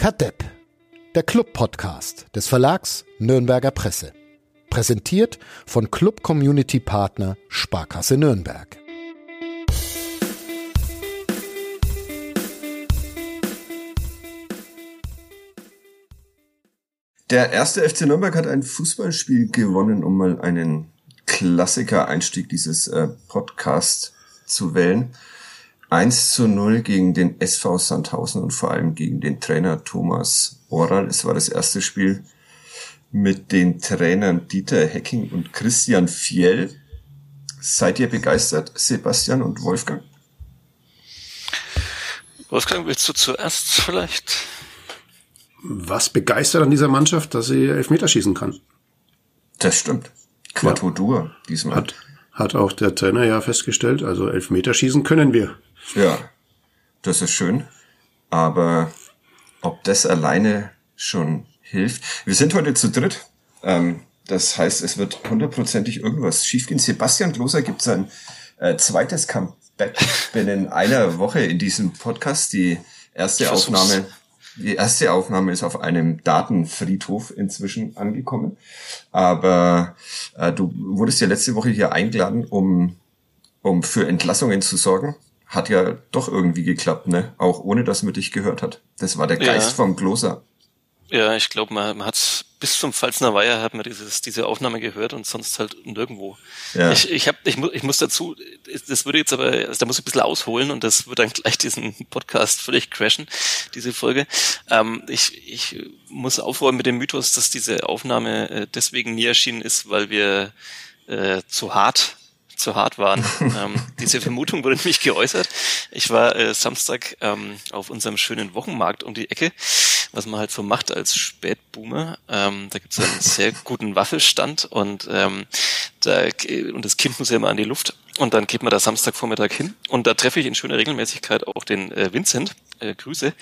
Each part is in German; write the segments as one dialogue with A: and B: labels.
A: Kadepp, der Club-Podcast des Verlags Nürnberger Presse. Präsentiert von Club Community Partner Sparkasse Nürnberg.
B: Der erste FC Nürnberg hat ein Fußballspiel gewonnen, um mal einen Klassiker-Einstieg dieses äh, Podcasts zu wählen. 1 zu 0 gegen den SV Sandhausen und vor allem gegen den Trainer Thomas Oral. Es war das erste Spiel mit den Trainern Dieter Hecking und Christian Fiel. Seid ihr begeistert, Sebastian und Wolfgang?
C: Wolfgang, willst du zuerst vielleicht?
D: Was begeistert an dieser Mannschaft, dass sie Elfmeterschießen kann?
B: Das stimmt. Quattro ja. diesmal.
D: Hat, hat auch der Trainer ja festgestellt, also Elfmeterschießen können wir.
B: Ja, das ist schön. Aber ob das alleine schon hilft. Wir sind heute zu dritt. Ähm, das heißt, es wird hundertprozentig irgendwas schiefgehen. Sebastian Gloser gibt sein äh, zweites Comeback binnen einer Woche in diesem Podcast. Die erste Aufnahme, die erste Aufnahme ist auf einem Datenfriedhof inzwischen angekommen. Aber äh, du wurdest ja letzte Woche hier eingeladen, um, um für Entlassungen zu sorgen hat ja doch irgendwie geklappt, ne? Auch ohne, dass man dich gehört hat. Das war der Geist ja. vom Gloser.
C: Ja, ich glaube, man, man hat bis zum Pfalzner Weiher hat man dieses, diese Aufnahme gehört und sonst halt nirgendwo. Ja. Ich, ich, hab, ich, mu ich muss dazu, das würde jetzt aber, also da muss ich ein bisschen ausholen und das wird dann gleich diesen Podcast völlig crashen, diese Folge. Ähm, ich, ich muss aufräumen mit dem Mythos, dass diese Aufnahme äh, deswegen nie erschienen ist, weil wir äh, zu hart zu hart waren. ähm, diese Vermutung wurde nämlich geäußert. Ich war äh, Samstag ähm, auf unserem schönen Wochenmarkt um die Ecke, was man halt so macht als Spätboomer. Ähm, da gibt es einen sehr guten Waffelstand und, ähm, da, und das Kind muss ja immer an die Luft. Und dann geht man da Samstagvormittag hin und da treffe ich in schöner Regelmäßigkeit auch den äh, Vincent, äh, Grüße,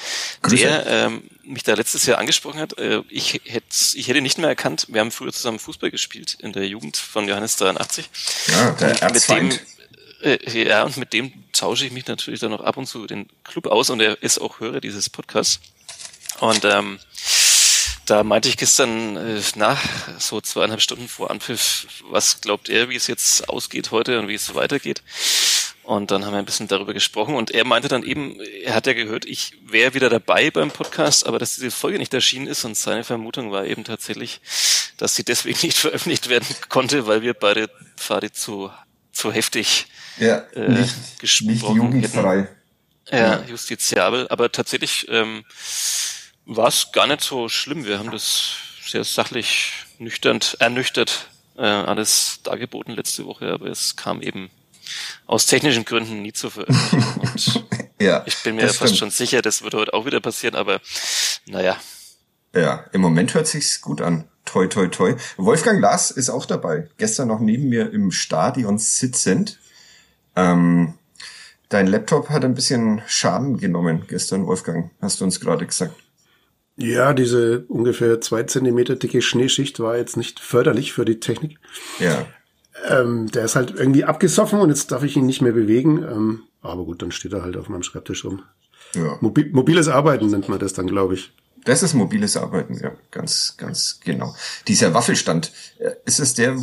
C: Grüße, der ähm, mich da letztes Jahr angesprochen hat. Äh, ich, hätte, ich hätte nicht mehr erkannt, wir haben früher zusammen Fußball gespielt in der Jugend von Johannes 83.
B: Ja, der und mit dem,
C: äh, ja, und mit dem tausche ich mich natürlich dann noch ab und zu den Club aus und er ist auch Hörer dieses Podcasts. Und ähm, da meinte ich gestern äh, nach so zweieinhalb Stunden vor Anpfiff, was glaubt er, wie es jetzt ausgeht heute und wie es weitergeht? Und dann haben wir ein bisschen darüber gesprochen und er meinte dann eben, er hat ja gehört, ich wäre wieder dabei beim Podcast, aber dass diese Folge nicht erschienen ist und seine Vermutung war eben tatsächlich, dass sie deswegen nicht veröffentlicht werden konnte, weil wir beide Fadi zu, zu heftig
B: ja, äh, nicht, gesprochen nicht jugendfrei.
C: Hätten. Ja, ja, justiziabel, aber tatsächlich ähm, war es gar nicht so schlimm. Wir haben das sehr sachlich, nüchtern, ernüchtert äh, alles dargeboten letzte Woche, aber es kam eben aus technischen Gründen nie zur Veröffentlichung. Und ja, ich bin mir fast stimmt. schon sicher, das wird heute auch wieder passieren, aber naja.
B: Ja, im Moment hört sich's gut an. Toi, toi, toi. Wolfgang Lars ist auch dabei. Gestern noch neben mir im Stadion sitzend. Ähm, dein Laptop hat ein bisschen Schaden genommen gestern, Wolfgang, hast du uns gerade gesagt.
D: Ja, diese ungefähr zwei Zentimeter dicke Schneeschicht war jetzt nicht förderlich für die Technik.
B: Ja.
D: Ähm, der ist halt irgendwie abgesoffen und jetzt darf ich ihn nicht mehr bewegen. Ähm, aber gut, dann steht er halt auf meinem Schreibtisch rum. Ja. Mobil, mobiles Arbeiten nennt man das dann, glaube ich.
B: Das ist mobiles Arbeiten, ja, ganz, ganz genau. Dieser Waffelstand, äh, ist es der,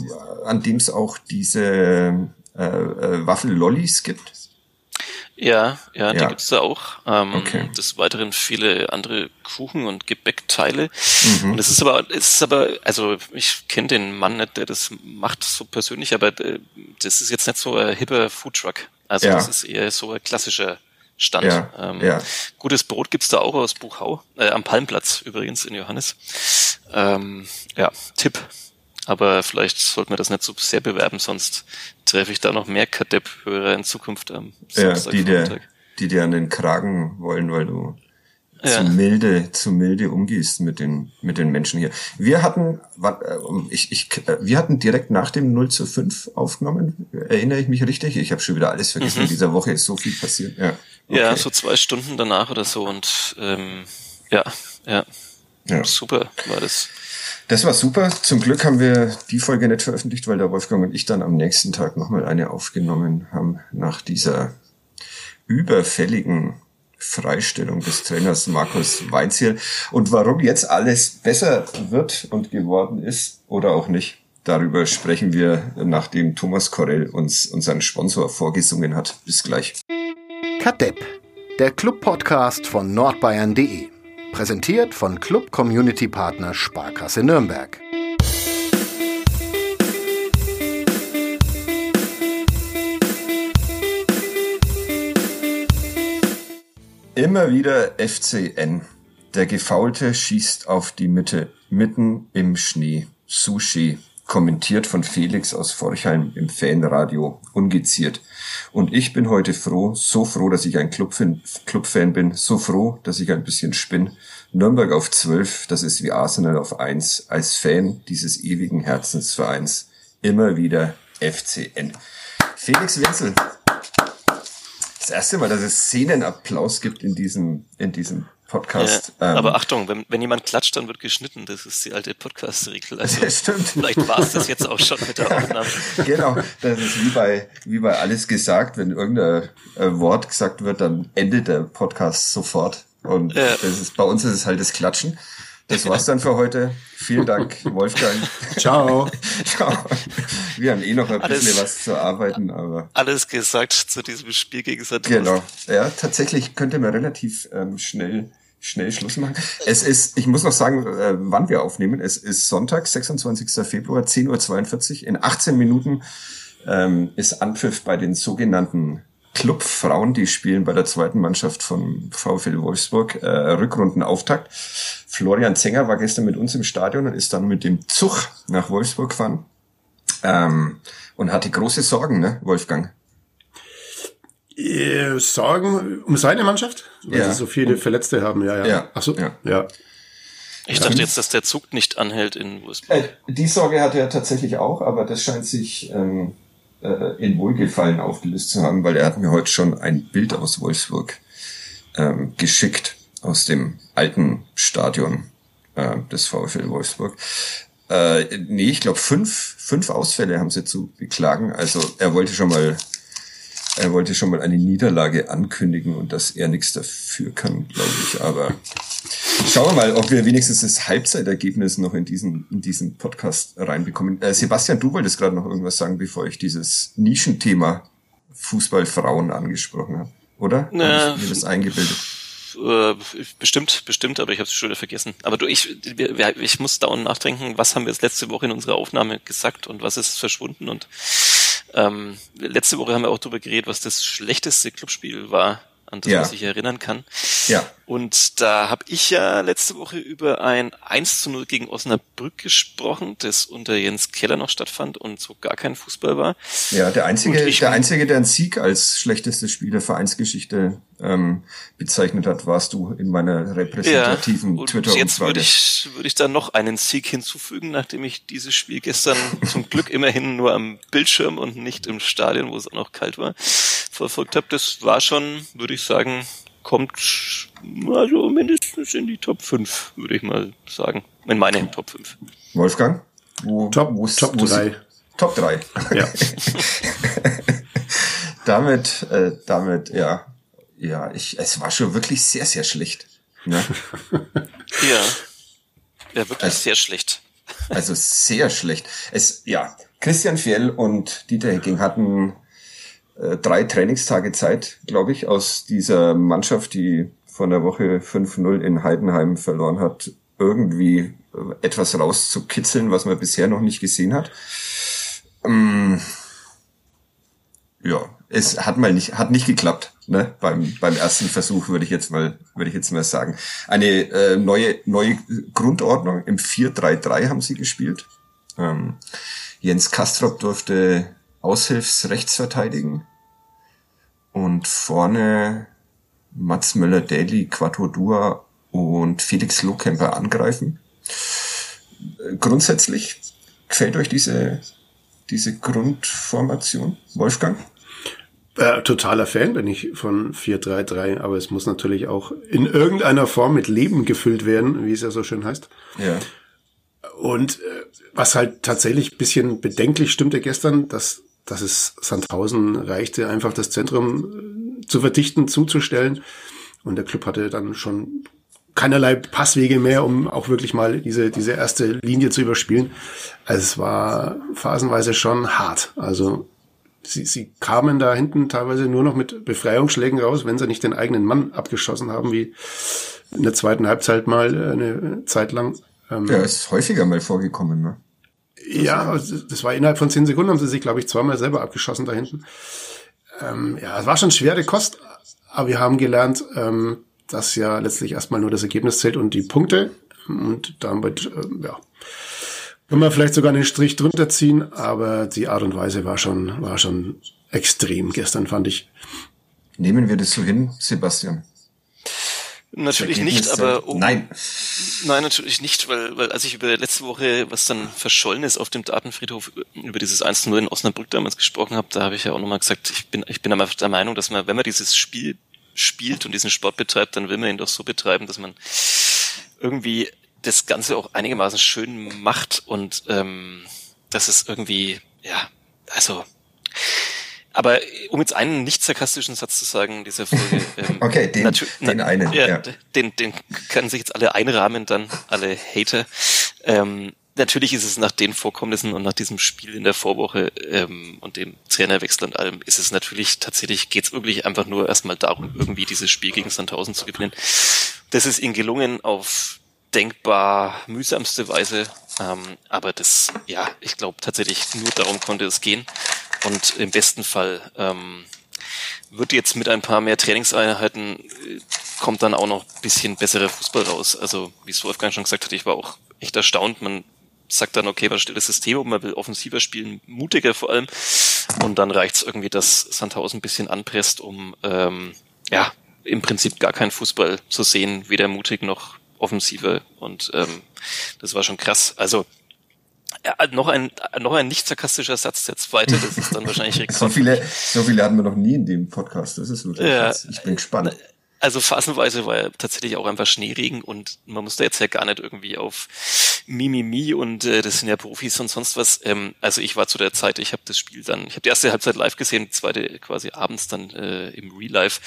B: an dem es auch diese äh, äh, Waffellollis gibt?
C: Ja, ja, die ja. gibt's da auch. Ähm, okay. Des Weiteren viele andere Kuchen und Gebäckteile. Mhm. Und es ist aber, es ist aber, also ich kenne den Mann nicht, der das macht so persönlich, aber äh, das ist jetzt nicht so ein hipper Foodtruck. Also ja. das ist eher so ein klassischer Stand. Ja, ähm, ja. Gutes Brot gibt's da auch aus Buchau, äh, am Palmplatz übrigens in Johannes. Ähm, ja, Tipp. Aber vielleicht sollten wir das nicht so sehr bewerben, sonst treffe ich da noch mehr Kadepp-Hörer in Zukunft am
B: Samstag. Ja, die dir, die dir an den Kragen wollen, weil du ja. zu milde, zu milde umgehst mit den, mit den Menschen hier. Wir hatten, äh, ich, ich, äh, wir hatten direkt nach dem 0 zu 5 aufgenommen. Erinnere ich mich richtig? Ich habe schon wieder alles vergessen. Mhm. In dieser Woche ist so viel passiert. Ja,
C: okay. ja so zwei Stunden danach oder so und ähm, ja, ja, ja. Super war das.
B: Das war super. Zum Glück haben wir die Folge nicht veröffentlicht, weil der Wolfgang und ich dann am nächsten Tag nochmal eine aufgenommen haben nach dieser überfälligen Freistellung des Trainers Markus Weinziel. Und warum jetzt alles besser wird und geworden ist oder auch nicht, darüber sprechen wir, nachdem Thomas Korell uns unseren Sponsor vorgesungen hat. Bis gleich.
A: Kadepp, der Club-Podcast von nordbayern.de. Präsentiert von Club Community Partner Sparkasse Nürnberg.
B: Immer wieder FCN. Der Gefaulte schießt auf die Mitte, mitten im Schnee. Sushi. Kommentiert von Felix aus Forchheim im Fanradio. Ungeziert. Und ich bin heute froh, so froh, dass ich ein Clubfan, bin, so froh, dass ich ein bisschen spinn. Nürnberg auf 12, das ist wie Arsenal auf 1. Als Fan dieses ewigen Herzensvereins. Immer wieder FCN. Felix Wenzel, das erste Mal, dass es Szenenapplaus gibt in diesem, in diesem Podcast.
C: Ja, ähm, aber Achtung, wenn, wenn jemand klatscht, dann wird geschnitten. Das ist die alte Podcast-Regel.
B: Also stimmt.
C: Vielleicht war es das jetzt auch schon mit der Aufnahme.
B: genau, das ist wie bei, wie bei alles gesagt. Wenn irgendein äh, Wort gesagt wird, dann endet der Podcast sofort. Und ja. das ist, bei uns ist es halt das Klatschen. Das war's dann für heute. Vielen Dank, Wolfgang.
D: Ciao.
B: Ciao. Wir haben eh noch ein alles, bisschen was zu arbeiten, aber.
C: Alles gesagt zu diesem Spiel gegen Sandhurst.
B: Genau. Ja, tatsächlich könnte man relativ ähm, schnell schnell Schluss machen. Es ist, ich muss noch sagen, äh, wann wir aufnehmen. Es ist Sonntag, 26. Februar, 10.42 Uhr. In 18 Minuten ähm, ist Anpfiff bei den sogenannten Clubfrauen, die spielen bei der zweiten Mannschaft von VfL Wolfsburg, äh, Rückrundenauftakt. Florian Zenger war gestern mit uns im Stadion und ist dann mit dem Zug nach Wolfsburg gefahren ähm, und hatte große Sorgen, ne, Wolfgang?
D: Äh, Sorgen um seine Mannschaft? Weil ja. sie so viele Verletzte haben, ja, ja.
B: ja.
D: Ach so, ja. ja.
C: Ich dachte jetzt, dass der Zug nicht anhält in Wolfsburg.
B: Äh, die Sorge hatte er tatsächlich auch, aber das scheint sich ähm, äh, in Wohlgefallen aufgelöst zu haben, weil er hat mir heute schon ein Bild aus Wolfsburg ähm, geschickt, aus dem alten Stadion äh, des VfL Wolfsburg. Äh, nee, ich glaube fünf, fünf Ausfälle haben sie zu beklagen. Also er wollte schon mal er wollte schon mal eine Niederlage ankündigen und dass er nichts dafür kann, glaube ich. Aber schauen wir mal, ob wir wenigstens das Halbzeitergebnis noch in diesen, in diesen Podcast reinbekommen. Äh, Sebastian, du wolltest gerade noch irgendwas sagen, bevor ich dieses Nischenthema Fußballfrauen angesprochen habe, oder?
C: Na,
B: hab ich mir das eingebildet?
C: Äh, bestimmt, bestimmt, aber ich habe es schon wieder vergessen. Aber du, ich, ich muss dauernd nachdenken, was haben wir jetzt letzte Woche in unserer Aufnahme gesagt und was ist verschwunden und ähm, letzte Woche haben wir auch darüber geredet, was das schlechteste Clubspiel war, an das ja. man sich erinnern kann.
B: Ja.
C: Und da habe ich ja letzte Woche über ein 1 zu 0 gegen Osnabrück gesprochen, das unter Jens Keller noch stattfand und so gar kein Fußball war.
B: Ja, der einzige, der einzige, der einen Sieg als schlechtestes Spiel der Vereinsgeschichte ähm, bezeichnet hat, warst du in meiner repräsentativen ja, Twitter-Umfrage.
C: Jetzt würde ich, würde ich da noch einen Sieg hinzufügen, nachdem ich dieses Spiel gestern zum Glück immerhin nur am Bildschirm und nicht im Stadion, wo es auch noch kalt war, verfolgt habe. Das war schon, würde ich sagen, kommt also mindestens in die Top 5, würde ich mal sagen. In meine Top 5.
B: Wolfgang?
D: Wo, Top, wo, Top wo 3.
B: Top 3.
D: Ja.
B: damit, äh, damit, ja. Ja, ich, es war schon wirklich sehr, sehr schlecht. Ne?
C: ja. Ja, wirklich also, sehr schlecht.
B: also sehr schlecht. Es, ja, Christian Fjell und Dieter Hecking hatten äh, drei Trainingstage Zeit, glaube ich, aus dieser Mannschaft, die von der Woche 5-0 in Heidenheim verloren hat, irgendwie äh, etwas rauszukitzeln, was man bisher noch nicht gesehen hat. Ähm, ja, es hat mal nicht, hat nicht geklappt, ne? Beim, beim ersten Versuch würde ich jetzt mal, würde ich jetzt mal sagen. Eine äh, neue, neue Grundordnung im 4-3-3 haben sie gespielt. Ähm, Jens Kastrop durfte Aushilfsrechts verteidigen. Und vorne Mats Möller-Daly, Quattro Dua und Felix Lohkemper angreifen. Grundsätzlich gefällt euch diese, diese Grundformation, Wolfgang?
D: Äh, totaler Fan bin ich von 4-3-3, aber es muss natürlich auch in irgendeiner Form mit Leben gefüllt werden, wie es ja so schön heißt.
B: Ja.
D: Und äh, was halt tatsächlich bisschen bedenklich stimmte gestern, dass dass es Sandhausen reichte, einfach das Zentrum äh, zu verdichten, zuzustellen Und der Club hatte dann schon keinerlei Passwege mehr, um auch wirklich mal diese, diese erste Linie zu überspielen. Also es war phasenweise schon hart. Also sie, sie kamen da hinten teilweise nur noch mit Befreiungsschlägen raus, wenn sie nicht den eigenen Mann abgeschossen haben, wie in der zweiten Halbzeit mal äh, eine Zeit lang.
B: Ähm, ja, ist häufiger mal vorgekommen, ne?
D: Ja, also das war innerhalb von zehn Sekunden, haben sie sich, glaube ich, zweimal selber abgeschossen da hinten. Ähm, ja, es war schon schwere Kost, aber wir haben gelernt, ähm, dass ja letztlich erstmal nur das Ergebnis zählt und die Punkte. Und damit, äh, ja, können wir vielleicht sogar einen Strich drunter ziehen, aber die Art und Weise war schon, war schon extrem gestern, fand ich.
B: Nehmen wir das so hin, Sebastian?
C: Natürlich nicht, aber
B: oh, nein.
C: Nein, natürlich nicht, weil, weil als ich über letzte Woche, was dann verschollen ist auf dem Datenfriedhof, über dieses 1-0 in Osnabrück damals gesprochen habe, da habe ich ja auch nochmal gesagt, ich bin, ich bin aber der Meinung, dass man, wenn man dieses Spiel spielt und diesen Sport betreibt, dann will man ihn doch so betreiben, dass man irgendwie das Ganze auch einigermaßen schön macht und ähm, das ist irgendwie, ja, also aber um jetzt einen nicht sarkastischen Satz zu sagen, dieser Folge.
B: Ähm, okay, den, den einen. Ja, ja.
C: Den, den können sich jetzt alle einrahmen, dann alle Hater. Ähm, natürlich ist es nach den Vorkommnissen und nach diesem Spiel in der Vorwoche ähm, und dem Trainerwechsel und allem, ist es natürlich tatsächlich, geht es wirklich einfach nur erstmal darum, irgendwie dieses Spiel gegen Sandhausen zu gewinnen. Das ist ihnen gelungen auf denkbar mühsamste Weise. Ähm, aber das, ja, ich glaube tatsächlich nur darum konnte es gehen. Und im besten Fall ähm, wird jetzt mit ein paar mehr Trainingseinheiten äh, kommt dann auch noch bisschen besserer Fußball raus. Also wie es Wolfgang schon gesagt hat, ich war auch echt erstaunt. Man sagt dann, okay, was stellt das System um? Man will offensiver spielen, mutiger vor allem. Und dann reicht es irgendwie, dass Sandhausen ein bisschen anpresst, um ähm, ja im Prinzip gar keinen Fußball zu sehen, weder mutig noch offensiver. Und ähm, das war schon krass. Also ja, noch ein noch ein nicht sarkastischer Satz, der zweite, das ist dann wahrscheinlich
B: Rekord. so viele so viele hatten wir noch nie in dem Podcast. Das ist wirklich ja, krass. Ich bin gespannt.
C: Also phasenweise war ja tatsächlich auch einfach Schneeregen und man musste jetzt ja gar nicht irgendwie auf Mimimi und äh, das sind ja Profis und sonst was. Ähm, also ich war zu der Zeit, ich habe das Spiel dann, ich habe die erste Halbzeit live gesehen, die zweite quasi abends dann äh, im Real Life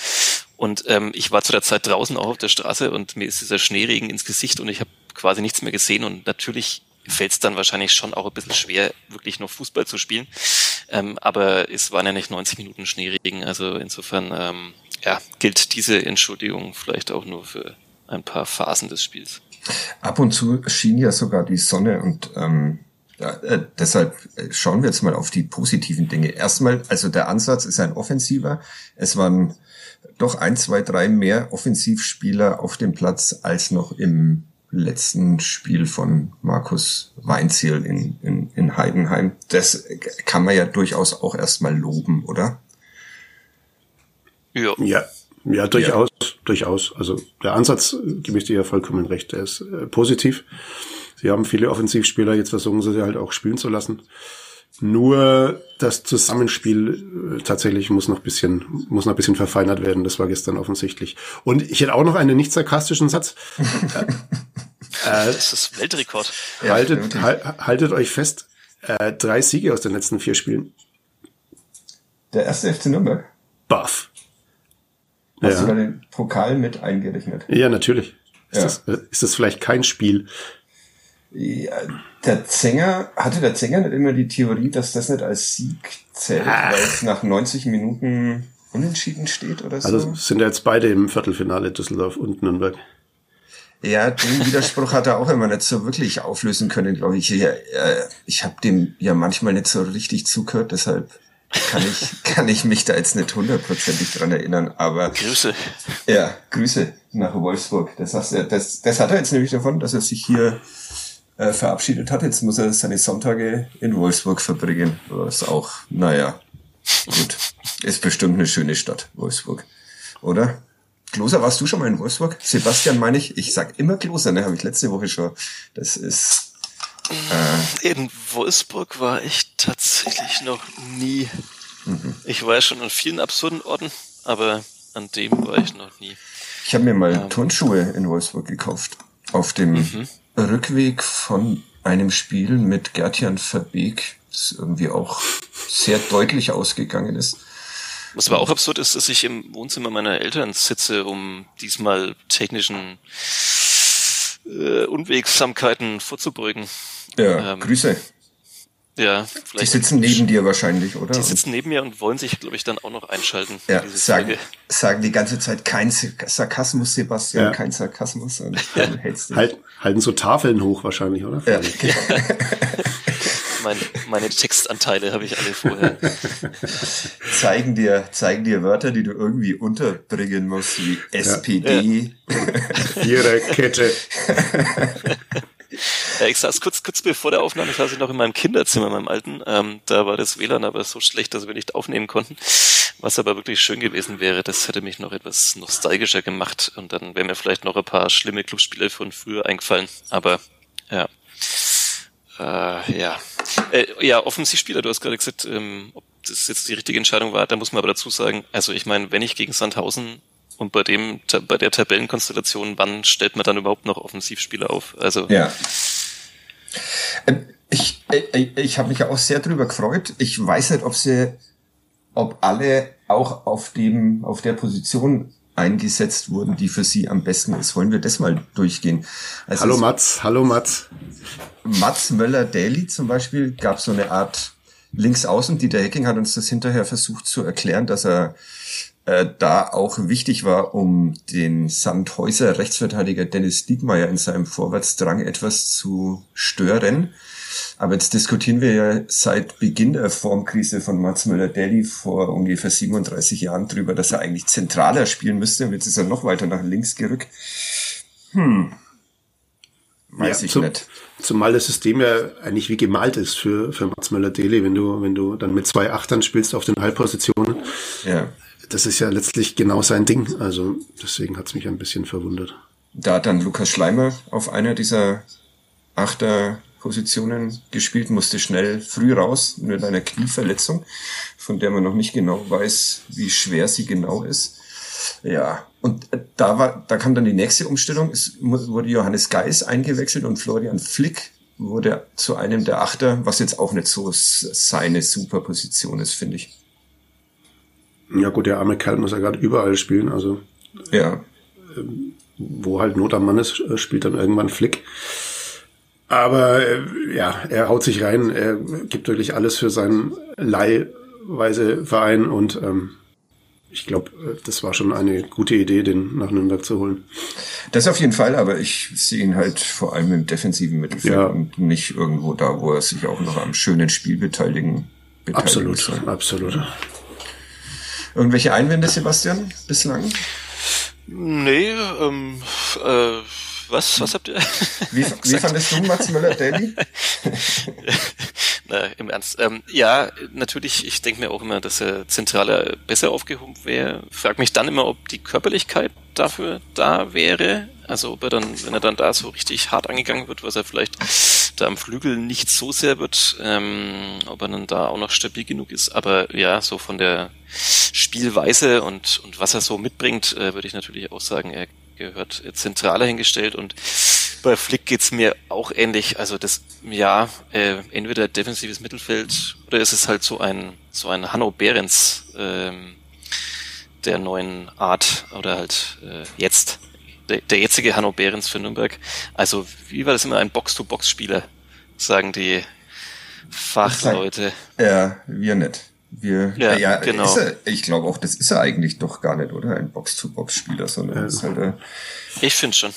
C: und ähm, ich war zu der Zeit draußen auch auf der Straße und mir ist dieser Schneeregen ins Gesicht und ich habe quasi nichts mehr gesehen und natürlich fällt es dann wahrscheinlich schon auch ein bisschen schwer, wirklich noch Fußball zu spielen. Ähm, aber es waren ja nicht 90 Minuten Schneeregen, also insofern ähm, ja, gilt diese Entschuldigung vielleicht auch nur für ein paar Phasen des Spiels.
B: Ab und zu schien ja sogar die Sonne und ähm, ja, äh, deshalb äh, schauen wir jetzt mal auf die positiven Dinge. Erstmal, also der Ansatz ist ein offensiver. Es waren doch ein, zwei, drei mehr Offensivspieler auf dem Platz als noch im letzten Spiel von Markus Weinziel in, in, in Heidenheim. Das kann man ja durchaus auch erstmal loben, oder?
D: Ja. Ja, ja durchaus, ja. durchaus. Also der Ansatz, gebe ich dir ja vollkommen recht, der ist äh, positiv. Sie haben viele Offensivspieler, jetzt versuchen sie sie halt auch spielen zu lassen. Nur das Zusammenspiel äh, tatsächlich muss noch bisschen, muss noch bisschen verfeinert werden. Das war gestern offensichtlich. Und ich hätte auch noch einen nicht sarkastischen Satz.
C: Äh, das ist Weltrekord.
D: Haltet, haltet euch fest, äh, drei Siege aus den letzten vier Spielen.
B: Der erste FC Nürnberg?
D: Buff.
B: Hast ja. du da den Pokal mit eingerechnet?
D: Ja, natürlich. Ist, ja. Das, äh, ist das vielleicht kein Spiel?
B: Ja, der Zänger, hatte der Zänger nicht immer die Theorie, dass das nicht als Sieg zählt, weil es nach 90 Minuten unentschieden steht oder so?
D: Also sind ja jetzt beide im Viertelfinale Düsseldorf und Nürnberg.
B: Ja, den Widerspruch hat er auch immer nicht so wirklich auflösen können, glaube ich. Ja, ich habe dem ja manchmal nicht so richtig zugehört, deshalb kann ich, kann ich mich da jetzt nicht hundertprozentig dran erinnern, aber.
C: Grüße.
B: Ja, Grüße nach Wolfsburg. Das, hast, das, das hat er jetzt nämlich davon, dass er sich hier äh, verabschiedet hat. Jetzt muss er seine Sonntage in Wolfsburg verbringen. Was auch, naja, gut. Ist bestimmt eine schöne Stadt, Wolfsburg. Oder? Kloser, warst du schon mal in Wolfsburg? Sebastian meine ich. Ich sag immer Kloser, ne? Habe ich letzte Woche schon. Das ist.
C: Äh in Wolfsburg war ich tatsächlich noch nie. Mhm. Ich war ja schon an vielen absurden Orten, aber an dem war ich noch nie.
B: Ich habe mir mal ähm. Turnschuhe in Wolfsburg gekauft. Auf dem mhm. Rückweg von einem Spiel mit Gertjan Verbeek, das irgendwie auch sehr deutlich ausgegangen ist.
C: Was aber auch absurd ist, dass ich im Wohnzimmer meiner Eltern sitze, um diesmal technischen äh, Unwegsamkeiten vorzubeugen.
B: Ja, ähm, Grüße.
C: Ja,
B: vielleicht. Die sitzen neben dir wahrscheinlich, oder?
C: Die sitzen neben mir und wollen sich, glaube ich, dann auch noch einschalten.
B: Ja, sagen, sagen die ganze Zeit kein Sarkasmus, Sebastian, ja. kein Sarkasmus. Und
D: hältst du halt, halten so Tafeln hoch wahrscheinlich, oder? Ja.
C: meine, meine Textanteile habe ich alle vorher.
B: zeigen dir, zeigen dir Wörter, die du irgendwie unterbringen musst, wie SPD.
D: Ja. Viererkette.
C: Ich saß kurz, kurz bevor der Aufnahme, saß ich noch in meinem Kinderzimmer, in meinem alten. Ähm, da war das WLAN aber so schlecht, dass wir nicht aufnehmen konnten. Was aber wirklich schön gewesen wäre, das hätte mich noch etwas nostalgischer gemacht und dann wären mir vielleicht noch ein paar schlimme Clubspiele von früher eingefallen. Aber ja. Äh, ja. Äh, ja, Offensivspieler, du hast gerade gesagt, ähm, ob das jetzt die richtige Entscheidung war, da muss man aber dazu sagen, also ich meine, wenn ich gegen Sandhausen und bei dem, bei der Tabellenkonstellation, wann stellt man dann überhaupt noch Offensivspieler auf? Also
B: ja. Ähm, ich, ich, äh, ich habe mich ja auch sehr drüber gefreut. Ich weiß nicht, ob sie, ob alle auch auf dem, auf der Position eingesetzt wurden, die für sie am besten ist. Wollen wir das mal durchgehen?
D: Also hallo Mats, hallo Mats.
B: Mats Möller-Daly zum Beispiel gab so eine Art Linksaußen. Dieter Hecking hat uns das hinterher versucht zu erklären, dass er äh, da auch wichtig war, um den Sandhäuser Rechtsverteidiger Dennis Diekmeyer in seinem Vorwärtsdrang etwas zu stören. Aber jetzt diskutieren wir ja seit Beginn der Formkrise von Mats Möller-Deli vor ungefähr 37 Jahren drüber, dass er eigentlich zentraler spielen müsste. Und jetzt ist er noch weiter nach links gerückt. Hm. Weiß ja, ich zum, nicht.
D: Zumal das System ja eigentlich wie gemalt ist für, für Mats Möller-Deli, wenn du, wenn du dann mit zwei Achtern spielst auf den Halbpositionen. Ja das ist ja letztlich genau sein Ding. Also deswegen hat es mich ein bisschen verwundert.
B: Da hat dann Lukas Schleimer auf einer dieser Achterpositionen gespielt, musste schnell früh raus mit einer Knieverletzung, von der man noch nicht genau weiß, wie schwer sie genau ist. Ja, und da war, da kam dann die nächste Umstellung. Es wurde Johannes Geis eingewechselt und Florian Flick wurde zu einem der Achter, was jetzt auch nicht so seine Superposition ist, finde ich.
D: Ja gut, der arme Kerl muss ja gerade überall spielen, also
B: ja.
D: Ähm, wo halt Not am Mann ist, äh, spielt dann irgendwann Flick. Aber äh, ja, er haut sich rein, er gibt wirklich alles für seinen leihweise Verein und ähm, ich glaube, äh, das war schon eine gute Idee, den nach Nürnberg zu holen.
B: Das auf jeden Fall, aber ich sehe ihn halt vor allem im defensiven Mittelfeld ja. und nicht irgendwo da, wo er sich auch noch am schönen Spiel beteiligen.
D: beteiligen absolut, soll. absolut.
B: Irgendwelche Einwände, Sebastian, bislang?
C: Nee, ähm, äh, was, was habt ihr?
B: Wie, wie fandest du Mats Möller-Daly?
C: Na, im Ernst. Ähm, ja, natürlich, ich denke mir auch immer, dass er zentraler besser aufgehoben wäre. Frag mich dann immer, ob die Körperlichkeit dafür da wäre. Also ob er dann, wenn er dann da so richtig hart angegangen wird, was er vielleicht da am Flügel nicht so sehr wird, ähm, ob er dann da auch noch stabil genug ist. Aber ja, so von der Spielweise und, und was er so mitbringt, äh, würde ich natürlich auch sagen, er gehört zentraler hingestellt und bei Flick geht's mir auch ähnlich. Also das, ja, äh, entweder defensives Mittelfeld oder ist es halt so ein so ein Hanno Behrens ähm, der neuen Art oder halt äh, jetzt der, der jetzige Hanno Behrens für Nürnberg. Also wie war das immer ein Box-to-Box-Spieler, sagen die Fachleute.
B: Ja, wir nicht. Wir, ja, ja genau. Er, ich glaube auch, das ist er eigentlich doch gar nicht, oder? Ein Box-to-Box-Spieler, sondern ja. ist halt ein,
C: Ich finde schon.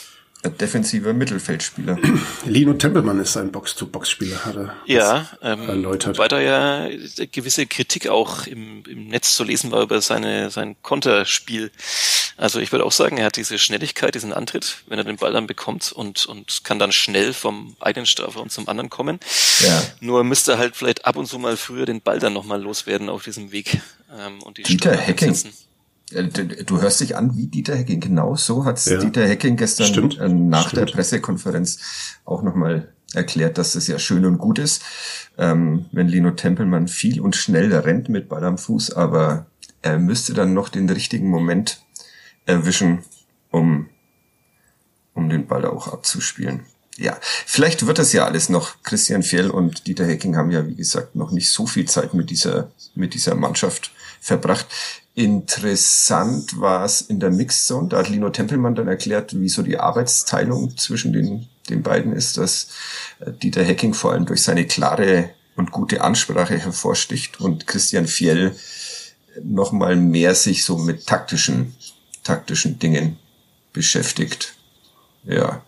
B: Defensiver Mittelfeldspieler.
D: Lino Tempelmann ist ein Box-to-Box-Spieler, hat er
C: ja, ähm, erläutert. Wobei da ja gewisse Kritik auch im, im Netz zu lesen war über seine, sein Konterspiel. Also ich würde auch sagen, er hat diese Schnelligkeit, diesen Antritt, wenn er den Ball dann bekommt und, und kann dann schnell vom eigenen Strafraum zum anderen kommen.
B: Ja.
C: Nur müsste halt vielleicht ab und zu mal früher den Ball dann nochmal loswerden auf diesem Weg ähm, und die
B: Dieter Hecking. Äh, du hörst dich an wie Dieter Hecking. Genau so hat ja. Dieter Hecking gestern Stimmt. Äh, nach Stimmt. der Pressekonferenz auch nochmal erklärt, dass das ja schön und gut ist, ähm, wenn Lino Tempelmann viel und schnell rennt mit Ball am Fuß, aber er müsste dann noch den richtigen Moment erwischen, um, um den Ball auch abzuspielen. Ja, vielleicht wird das ja alles noch. Christian Fjell und Dieter Hecking haben ja, wie gesagt, noch nicht so viel Zeit mit dieser, mit dieser Mannschaft verbracht. Interessant war es in der Mixzone. Da hat Lino Tempelmann dann erklärt, wie so die Arbeitsteilung zwischen den, den beiden ist, dass äh, Dieter Hecking vor allem durch seine klare und gute Ansprache hervorsticht und Christian Fjell noch mal mehr sich so mit taktischen, taktischen Dingen beschäftigt. Ja.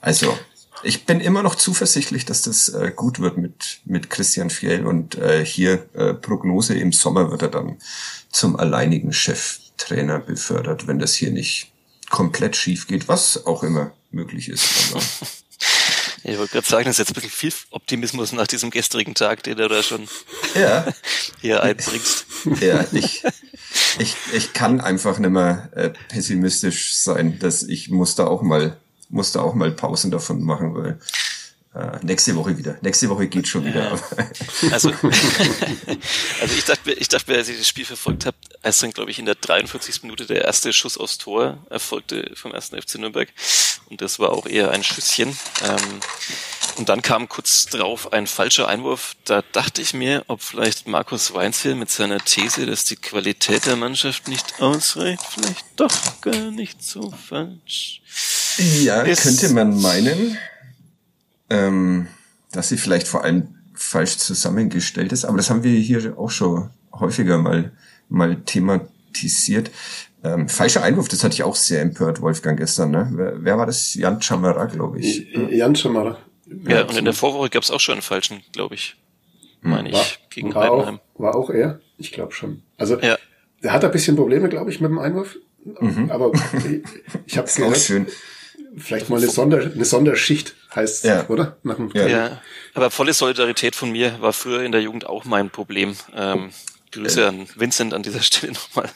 B: Also, ich bin immer noch zuversichtlich, dass das äh, gut wird mit, mit Christian Fjell und äh, hier äh, Prognose im Sommer wird er dann zum alleinigen Cheftrainer befördert, wenn das hier nicht komplett schief geht, was auch immer möglich ist.
C: ich wollte gerade sagen, das ist jetzt ein bisschen viel Optimismus nach diesem gestrigen Tag, den du da schon
B: ja.
C: hier einbringst.
B: Ja, ich, ich, ich kann einfach nicht mehr äh, pessimistisch sein, dass ich muss da auch mal muss da auch mal Pausen davon machen, weil äh, nächste Woche wieder. Nächste Woche geht schon wieder. Ja.
C: Also, also ich dachte, ich dachte, als ich das Spiel verfolgt habe, als dann, glaube ich, in der 43. Minute der erste Schuss aufs Tor erfolgte vom ersten FC Nürnberg. Und das war auch eher ein Schüsschen. Ähm, und dann kam kurz drauf ein falscher Einwurf. Da dachte ich mir, ob vielleicht Markus Weinzel mit seiner These, dass die Qualität der Mannschaft nicht ausreicht, vielleicht doch gar nicht so falsch.
B: Ja, ist. könnte man meinen ähm, dass sie vielleicht vor allem falsch zusammengestellt ist. Aber das haben wir hier auch schon häufiger mal, mal thematisiert. Ähm, falscher Einwurf, das hatte ich auch sehr empört, Wolfgang, gestern. Ne? Wer, wer war das? Jan Chamara, glaube ich.
D: Jan Chamara.
C: Ja, und in der Vorwoche gab es auch schon einen falschen, glaube ich. Hm. Meine ich,
D: war, gegen war Heidenheim. Auch, war auch er? Ich glaube schon. Also, ja. der hat ein bisschen Probleme, glaube ich, mit dem Einwurf. Mhm. Aber ich, ich habe gehört. Auch schön. Vielleicht mal eine, Sonder, eine Sonderschicht heißt, ja. oder?
C: Nach dem ja. ja. aber volle Solidarität von mir war früher in der Jugend auch mein Problem. Ähm, Grüße ja. an Vincent an dieser Stelle nochmal.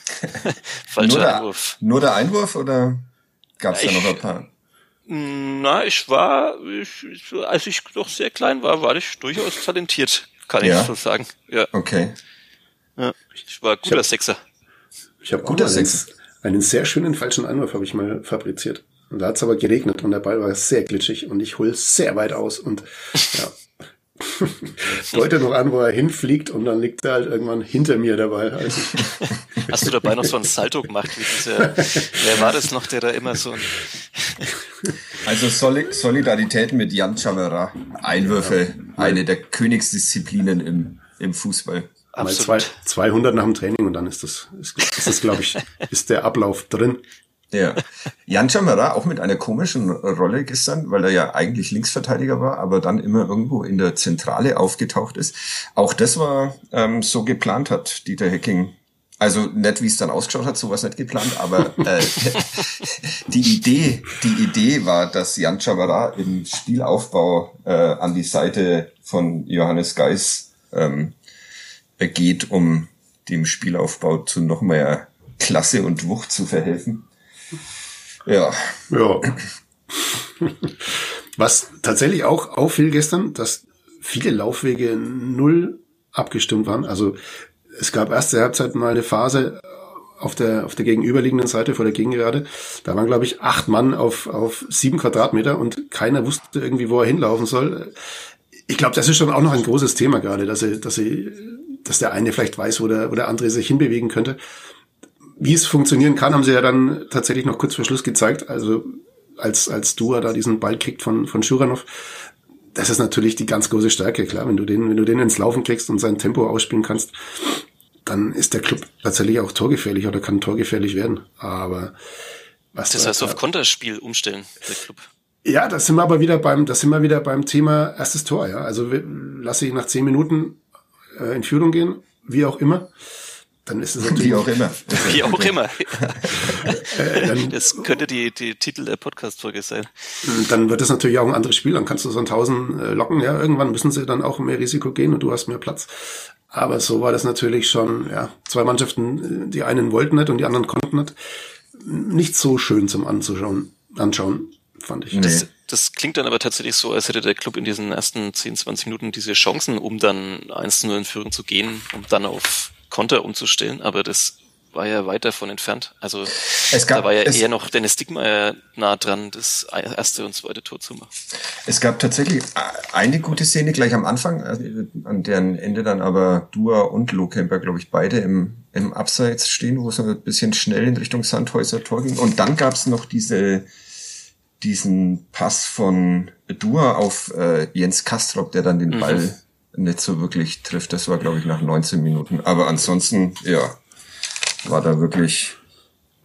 B: Falscher nur der, Einwurf. Nur der Einwurf oder gab es da noch ein paar?
C: Na, ich war, ich, als ich noch sehr klein war, war ich durchaus talentiert, kann ja. ich so sagen. Ja.
B: Okay.
C: Ja, ich war guter ich hab, Sechser.
D: Ich habe guter Sechser. Einen sehr schönen falschen Einwurf habe ich mal fabriziert. Und da hat es aber geregnet und der Ball war sehr glitschig und ich hole sehr weit aus und ja. Leute noch an, wo er hinfliegt und dann liegt er halt irgendwann hinter mir dabei. Also
C: Hast du dabei noch so ein Salto gemacht? Dieser, wer war das noch, der da immer so ein
B: Also Solidarität mit Jan Chamera. Einwürfe, ja. eine der Königsdisziplinen im, im Fußball.
D: Mal zwei, 200 nach dem Training und dann ist das, ist, ist das glaube ich, ist der Ablauf drin.
B: Ja. Jan Chamara auch mit einer komischen Rolle gestern, weil er ja eigentlich Linksverteidiger war, aber dann immer irgendwo in der Zentrale aufgetaucht ist. Auch das war ähm, so geplant hat, Dieter Hecking. Also nicht, wie es dann ausgeschaut hat, sowas nicht geplant, aber äh, die Idee, die Idee war, dass Jan Chamara im Spielaufbau äh, an die Seite von Johannes Geis ähm, geht, um dem Spielaufbau zu noch mehr Klasse und Wucht zu verhelfen. Ja.
D: Ja. Was tatsächlich auch auffiel gestern, dass viele Laufwege null abgestimmt waren. Also es gab erste Halbzeit mal eine Phase auf der, auf der gegenüberliegenden Seite vor der Gegengerade. Da waren, glaube ich, acht Mann auf, auf sieben Quadratmeter und keiner wusste irgendwie, wo er hinlaufen soll. Ich glaube, das ist schon auch noch ein großes Thema gerade, dass, er, dass, er, dass der eine vielleicht weiß, wo der, wo der andere sich hinbewegen könnte. Wie es funktionieren kann, haben sie ja dann tatsächlich noch kurz vor Schluss gezeigt. Also als, als Dua da diesen Ball kriegt von, von Schuranov. Das ist natürlich die ganz große Stärke, klar. Wenn du den, wenn du den ins Laufen kriegst und sein Tempo ausspielen kannst, dann ist der Club tatsächlich auch torgefährlich oder kann torgefährlich werden. Aber
C: was das heißt, auf Konterspiel umstellen, der Club.
D: Ja, das sind wir aber wieder beim, das sind wir wieder beim Thema erstes Tor, ja. Also lasse ich nach zehn Minuten äh, in Führung gehen, wie auch immer dann ist es
B: natürlich. Wie auch immer.
C: Wie auch immer. Das könnte die, die Titel der Podcast-Folge sein.
D: Dann wird es natürlich auch ein anderes Spiel. Dann kannst du so ein Tausend äh, locken. Ja, irgendwann müssen sie dann auch mehr Risiko gehen und du hast mehr Platz. Aber so war das natürlich schon, ja, zwei Mannschaften, äh, die einen wollten nicht und die anderen konnten nicht. Nicht so schön zum Anzuschauen, anschauen, fand ich.
C: Nee. Das, das klingt dann aber tatsächlich so, als hätte der Club in diesen ersten 10, 20 Minuten diese Chancen, um dann 1 0 in Führung zu gehen, um dann auf Konter umzustellen, aber das war ja weit davon entfernt. Also es gab, da war ja eher noch Dennis Dickmeyer nah dran, das erste und zweite Tor zu machen.
B: Es gab tatsächlich eine gute Szene gleich am Anfang, also an deren Ende dann aber Dua und Lohkemper, glaube ich, beide im, im Abseits stehen, wo es ein bisschen schnell in Richtung Sandhäuser Tor ging. Und dann gab es noch diese diesen Pass von Dua auf äh, Jens Kastrop, der dann den mhm. Nicht so wirklich trifft. Das war, glaube ich, nach 19 Minuten. Aber ansonsten, ja, war da wirklich,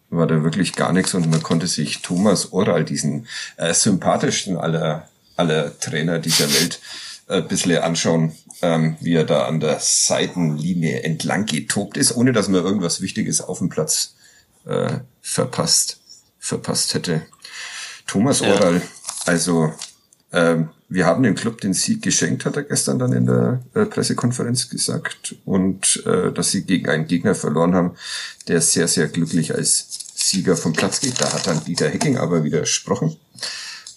B: war da wirklich gar nichts und man konnte sich Thomas Oral, diesen äh, sympathischsten aller, aller Trainer dieser Welt, äh, bisschen anschauen, ähm, wie er da an der Seitenlinie entlang getobt ist, ohne dass man irgendwas Wichtiges auf dem Platz äh, verpasst, verpasst hätte. Thomas ja. Oral, also ähm, wir haben dem Club den Sieg geschenkt, hat er gestern dann in der äh, Pressekonferenz gesagt. Und äh, dass sie gegen einen Gegner verloren haben, der sehr, sehr glücklich als Sieger vom Platz geht. Da hat dann Dieter Hecking aber widersprochen.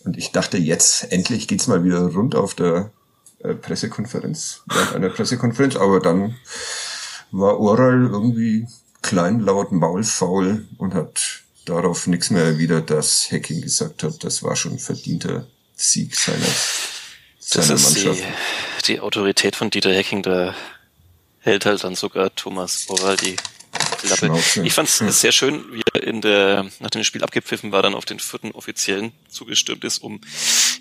B: Und ich dachte, jetzt endlich geht's mal wieder rund auf der äh, Pressekonferenz, während einer Pressekonferenz. Aber dann war Oral irgendwie klein, laut, maulfaul und hat darauf nichts mehr erwidert, dass Hacking gesagt hat, das war schon verdienter Sieg seiner,
C: seiner das Mannschaft. Die, die Autorität von Dieter Hacking, da hält halt dann sogar Thomas Oral die Klappe. Schnauze. Ich fand es hm. sehr schön, wie er in der, nachdem das Spiel abgepfiffen war, dann auf den vierten Offiziellen zugestürmt ist, um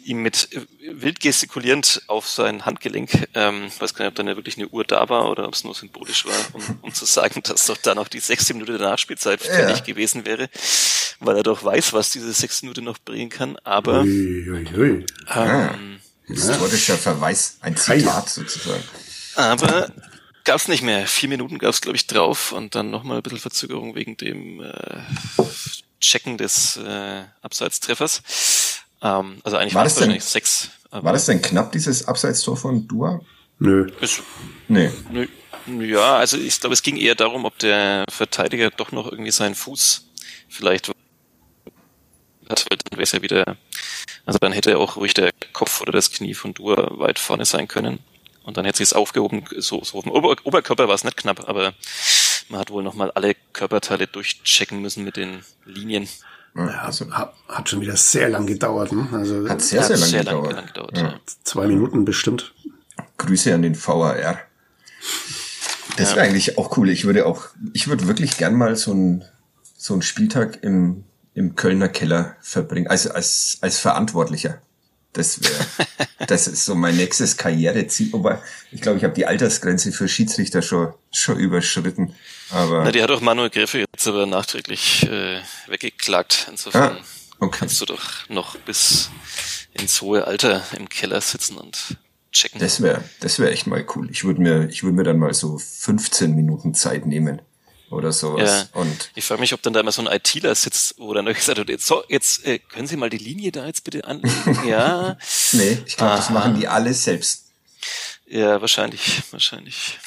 C: ihm mit wild gestikulierend auf sein Handgelenk, ähm, weiß gar nicht, ob da eine, wirklich eine Uhr da war oder ob es nur symbolisch war, um, um zu sagen, dass doch da noch die sechste Minute der Nachspielzeit ja. fällig gewesen wäre, weil er doch weiß, was diese sechste Minute noch bringen kann, aber ui, ui, ui. Ähm,
B: ah, historischer Verweis, ein Zitat sozusagen.
C: Aber gab's nicht mehr. Vier Minuten gab's glaube ich, drauf und dann nochmal ein bisschen Verzögerung wegen dem äh, Checken des äh, Abseitstreffers. Ähm, also eigentlich
B: war das denn, sechs. war das denn knapp, dieses Abseitstor von Dua?
C: Nö. Ist, nee. Nö. Ja, also ich glaube, es ging eher darum, ob der Verteidiger doch noch irgendwie seinen Fuß vielleicht hat, dann wäre es ja wieder, also dann hätte auch ruhig der Kopf oder das Knie von Dua weit vorne sein können. Und dann hätte sie es aufgehoben, so, so auf dem Ober Oberkörper war es nicht knapp, aber man hat wohl nochmal alle Körperteile durchchecken müssen mit den Linien.
D: Ja, also, hat schon wieder sehr lang gedauert. Ne?
B: Also, hat sehr, sehr, lang, sehr gedauert. lang,
D: gedauert. Ja. Zwei Minuten bestimmt.
B: Grüße an den VAR. Das ja. wäre eigentlich auch cool. Ich würde auch, ich würde wirklich gern mal so einen so einen Spieltag im, im Kölner Keller verbringen, also als, als Verantwortlicher. Das wäre, das ist so mein nächstes Karriereziel. Aber ich glaube, ich habe die Altersgrenze für Schiedsrichter schon, schon überschritten. Aber
C: Na, die hat auch Manuel Griffe jetzt aber nachträglich äh, weggeklagt. Insofern ah, okay. kannst du doch noch bis ins hohe Alter im Keller sitzen und checken.
B: Das wäre, das wäre echt mal cool. Ich würde mir, ich würde mir dann mal so 15 Minuten Zeit nehmen oder sowas.
C: Ja. Und ich frage mich, ob dann da immer so ein ITler sitzt, wo dann gesagt wird, jetzt, so, jetzt äh, können Sie mal die Linie da jetzt bitte anlegen. ja.
B: nee, ich glaube, das machen die alle selbst.
C: Ja, wahrscheinlich, wahrscheinlich.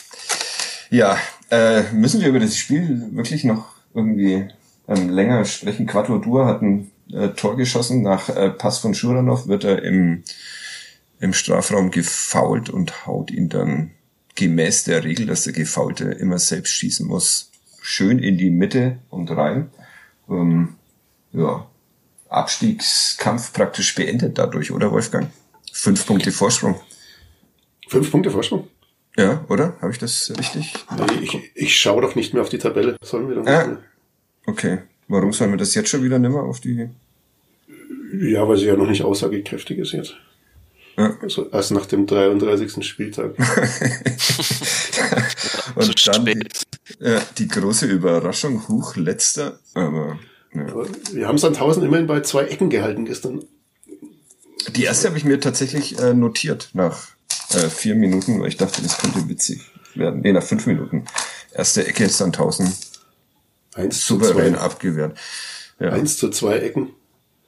B: Ja, äh, müssen wir über das Spiel wirklich noch irgendwie ähm, länger sprechen? Quattro Dur hat ein äh, Tor geschossen. Nach äh, Pass von Schuranov wird er im, im Strafraum gefault und haut ihn dann gemäß der Regel, dass der Gefaulte immer selbst schießen muss, schön in die Mitte und rein. Ähm, ja, Abstiegskampf praktisch beendet dadurch, oder Wolfgang? Fünf Punkte Vorsprung.
D: Fünf Punkte Vorsprung?
B: Ja, oder? Habe ich das richtig?
D: Nee, ich, ich schaue doch nicht mehr auf die Tabelle. Sollen wir doch nicht
B: ah. Okay. Warum sollen wir das jetzt schon wieder nicht mehr auf die?
D: Ja, weil sie ja noch nicht aussagekräftig ist jetzt. Ja. Also erst nach dem 33. Spieltag.
B: Und dann die, ja, die große Überraschung, Huch, letzter, aber.
D: Ja. Wir haben 1000 immerhin bei zwei Ecken gehalten gestern.
B: Die erste habe ich mir tatsächlich äh, notiert nach äh, vier Minuten, weil ich dachte, das könnte witzig werden. Nee, nach fünf Minuten. Erste Ecke ist dann 1000
D: Eins souverän zu zwei.
B: abgewehrt.
D: Ja. Eins zu zwei Ecken.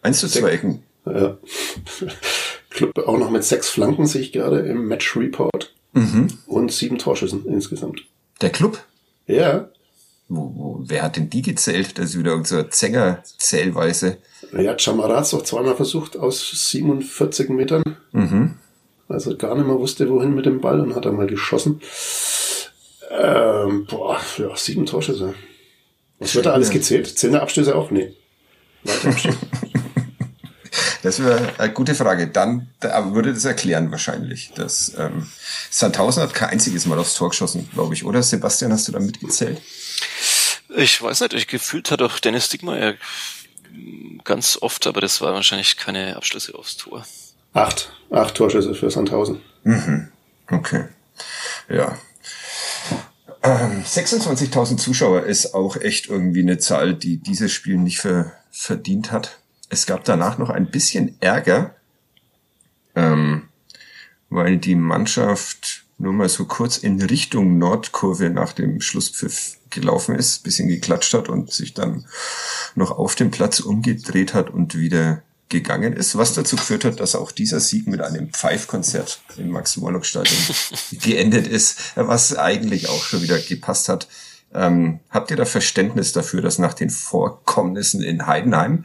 B: Eins zu zwei Ecken.
D: Ja. Club auch noch mit sechs Flanken, sehe ich gerade im Match Report. Mhm. Und sieben Torschüssen insgesamt.
B: Der Club?
D: Ja.
B: Wo, wo, wer hat denn die gezählt? Das ist wieder unsere so Zänger-Zählweise.
D: Ja, Chamara hat es doch zweimal versucht aus 47 Metern. Mhm. Also gar nicht mehr wusste, wohin mit dem Ball und hat einmal geschossen. Ähm, boah, ja, sieben Torschüsse. Was wird da alles gezählt? Zehn Abstöße auch? Nee.
B: Das wäre eine gute Frage. Dann aber würde das erklären wahrscheinlich. Dass, ähm, Sandhausen hat kein einziges Mal aufs Tor geschossen, glaube ich, oder? Sebastian, hast du da mitgezählt?
C: Ich weiß nicht, ich gefühlt hat auch Dennis Stigmeier ganz oft, aber das war wahrscheinlich keine Abschlüsse aufs Tor.
D: Acht. Acht Torschüsse für Sandhausen.
B: Mhm. Okay. Ja. Ähm, 26.000 Zuschauer ist auch echt irgendwie eine Zahl, die dieses Spiel nicht für, verdient hat. Es gab danach noch ein bisschen Ärger, ähm, weil die Mannschaft nur mal so kurz in Richtung Nordkurve nach dem Schlusspfiff gelaufen ist, bisschen geklatscht hat und sich dann noch auf dem Platz umgedreht hat und wieder gegangen ist, was dazu geführt hat, dass auch dieser Sieg mit einem Pfeifkonzert im Max-Morlock-Stadion geendet ist, was eigentlich auch schon wieder gepasst hat. Ähm, habt ihr da Verständnis dafür, dass nach den Vorkommnissen in Heidenheim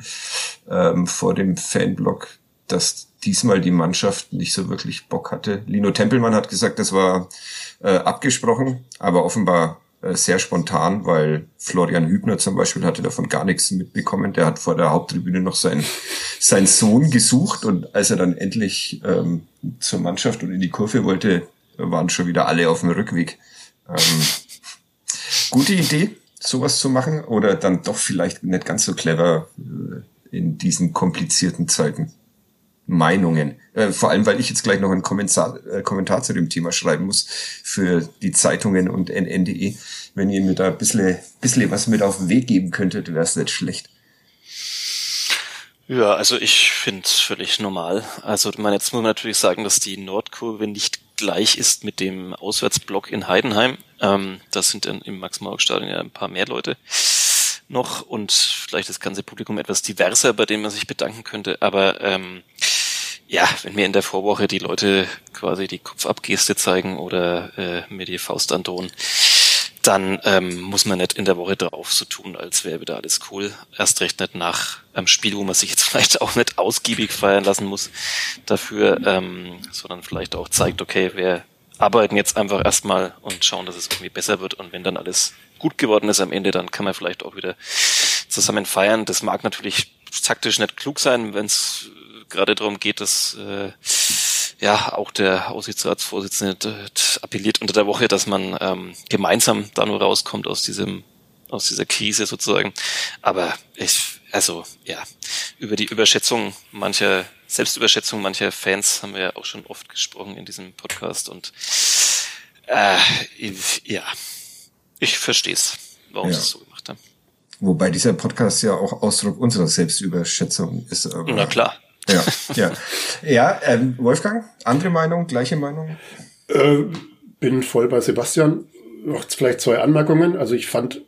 B: ähm, vor dem Fanblock, dass diesmal die Mannschaft nicht so wirklich Bock hatte? Lino Tempelmann hat gesagt, das war äh, abgesprochen, aber offenbar äh, sehr spontan, weil Florian Hübner zum Beispiel hatte davon gar nichts mitbekommen. Der hat vor der Haupttribüne noch seinen, seinen Sohn gesucht und als er dann endlich ähm, zur Mannschaft und in die Kurve wollte, waren schon wieder alle auf dem Rückweg. Gute Idee, sowas zu machen oder dann doch vielleicht nicht ganz so clever äh, in diesen komplizierten Zeiten? Meinungen. Äh, vor allem, weil ich jetzt gleich noch einen Kommentar, äh, Kommentar zu dem Thema schreiben muss für die Zeitungen und nn.de. Wenn ihr mir da ein bisschen, bisschen was mit auf den Weg geben könntet, wäre es nicht schlecht.
C: Ja, also ich finde es völlig normal. Also man jetzt muss man natürlich sagen, dass die Nordkurve nicht gleich ist mit dem Auswärtsblock in Heidenheim. Ähm, das sind dann im Max-Morlock-Stadion ja ein paar mehr Leute noch und vielleicht das ganze Publikum etwas diverser, bei dem man sich bedanken könnte. Aber ähm, ja, wenn mir in der Vorwoche die Leute quasi die Kopfabgeste zeigen oder äh, mir die Faust androhen, dann ähm, muss man nicht in der Woche drauf so tun, als wäre wieder alles cool. Erst recht nicht nach einem Spiel, wo man sich jetzt vielleicht auch nicht ausgiebig feiern lassen muss dafür, ähm, sondern vielleicht auch zeigt, okay, wir arbeiten jetzt einfach erstmal und schauen, dass es irgendwie besser wird und wenn dann alles gut geworden ist am Ende, dann kann man vielleicht auch wieder zusammen feiern. Das mag natürlich taktisch nicht klug sein, wenn es gerade darum geht, dass äh, ja auch der Aussichtsratsvorsitzende appelliert unter der Woche, dass man ähm, gemeinsam da nur rauskommt aus diesem aus dieser Krise sozusagen. Aber ich, also ja, über die Überschätzung mancher, Selbstüberschätzung mancher Fans haben wir ja auch schon oft gesprochen in diesem Podcast und äh, ja, ich verstehe es, warum ja. sie es so gemacht haben.
B: Wobei dieser Podcast ja auch Ausdruck unserer Selbstüberschätzung ist.
C: Aber Na klar.
B: Ja, ja. Ja, ähm, Wolfgang, andere Meinung, gleiche Meinung?
D: Äh, bin voll bei Sebastian. Noch vielleicht zwei Anmerkungen. Also ich fand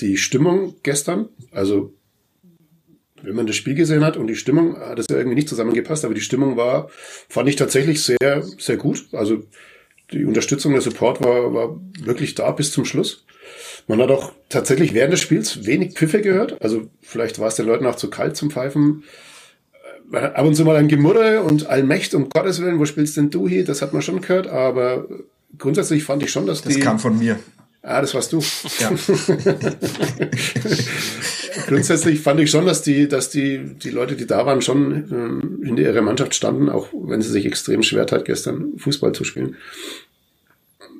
D: die Stimmung gestern, also wenn man das Spiel gesehen hat und die Stimmung hat es ja irgendwie nicht zusammengepasst, aber die Stimmung war, fand ich tatsächlich sehr, sehr gut. Also die Unterstützung, der Support war, war wirklich da bis zum Schluss. Man hat auch tatsächlich während des Spiels wenig Pfiffe gehört. Also vielleicht war es den Leuten auch zu kalt zum Pfeifen ab und zu mal ein Gemurre und Allmächt um Gottes Willen, wo spielst denn du hier? Das hat man schon gehört, aber grundsätzlich fand ich schon, dass
B: das die... Das kam von mir.
D: Ah, das warst du. Ja. Grundsätzlich fand ich schon, dass die, dass die, die Leute, die da waren, schon ähm, hinter ihrer Mannschaft standen, auch wenn sie sich extrem schwer hat, gestern Fußball zu spielen.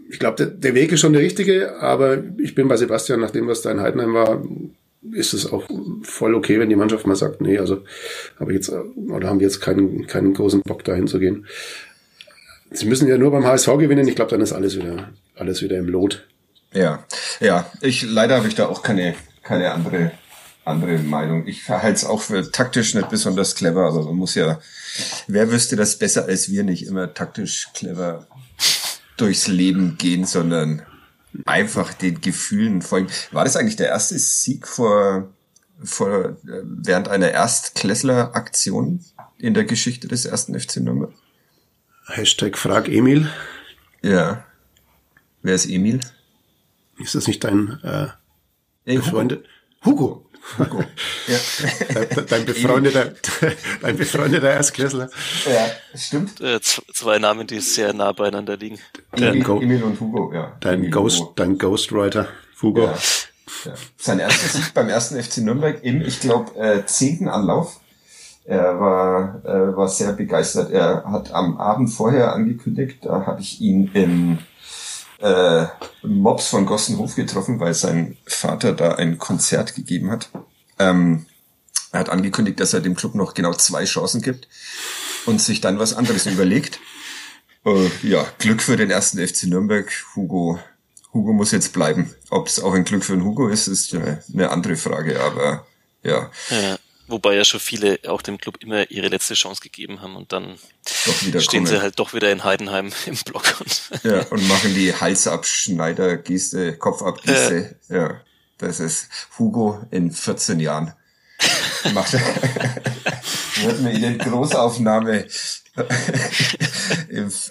D: Ich glaube, der, der Weg ist schon der richtige, aber ich bin bei Sebastian, nachdem was da in Heidenheim war, ist es auch voll okay, wenn die Mannschaft mal sagt, nee, also habe jetzt oder haben wir jetzt keinen keinen großen Bock dahin zu gehen. Sie müssen ja nur beim HSV gewinnen. Ich glaube, dann ist alles wieder alles wieder im Lot.
B: Ja, ja. Ich leider habe ich da auch keine keine andere andere Meinung. Ich halte es auch für taktisch nicht besonders clever, aber man muss ja, wer wüsste das besser als wir nicht immer taktisch clever durchs Leben gehen, sondern einfach den Gefühlen folgen. War das eigentlich der erste Sieg vor, vor äh, während einer Erstklässler-Aktion in der Geschichte des ersten FC Nürnberg?
D: Hashtag Frag Emil.
B: Ja. Wer ist Emil?
D: Ist das nicht dein äh,
B: hey, Hugo.
D: Hugo. Hugo. Ja. dein befreundeter, dein befreundeter Erstklässler.
B: Ja, stimmt.
C: Äh, zwei Namen, die sehr nah beieinander liegen.
B: Emil, Emil und Hugo, ja.
D: Dein
B: Emil
D: Ghost,
B: Hugo.
D: dein Ghostwriter, Hugo.
B: Ja. Ja. Sein erster Sieg beim ersten FC Nürnberg im, ich glaube, äh, zehnten Anlauf. Er war, äh, war sehr begeistert. Er hat am Abend vorher angekündigt, da habe ich ihn im äh, Mops von Gossenhof getroffen, weil sein Vater da ein Konzert gegeben hat. Ähm, er hat angekündigt, dass er dem Club noch genau zwei Chancen gibt und sich dann was anderes überlegt. Äh, ja, Glück für den ersten FC Nürnberg. Hugo, Hugo muss jetzt bleiben. Ob es auch ein Glück für den Hugo ist, ist eine andere Frage, aber ja.
C: ja. Wobei ja schon viele auch dem Club immer ihre letzte Chance gegeben haben und dann stehen kommen. sie halt doch wieder in Heidenheim im Block.
B: Und ja, und machen die Halsabschneider-Geste, Kopfabgeste. Äh. Ja, das ist Hugo in 14 Jahren. Macht, wird mir in Großaufnahme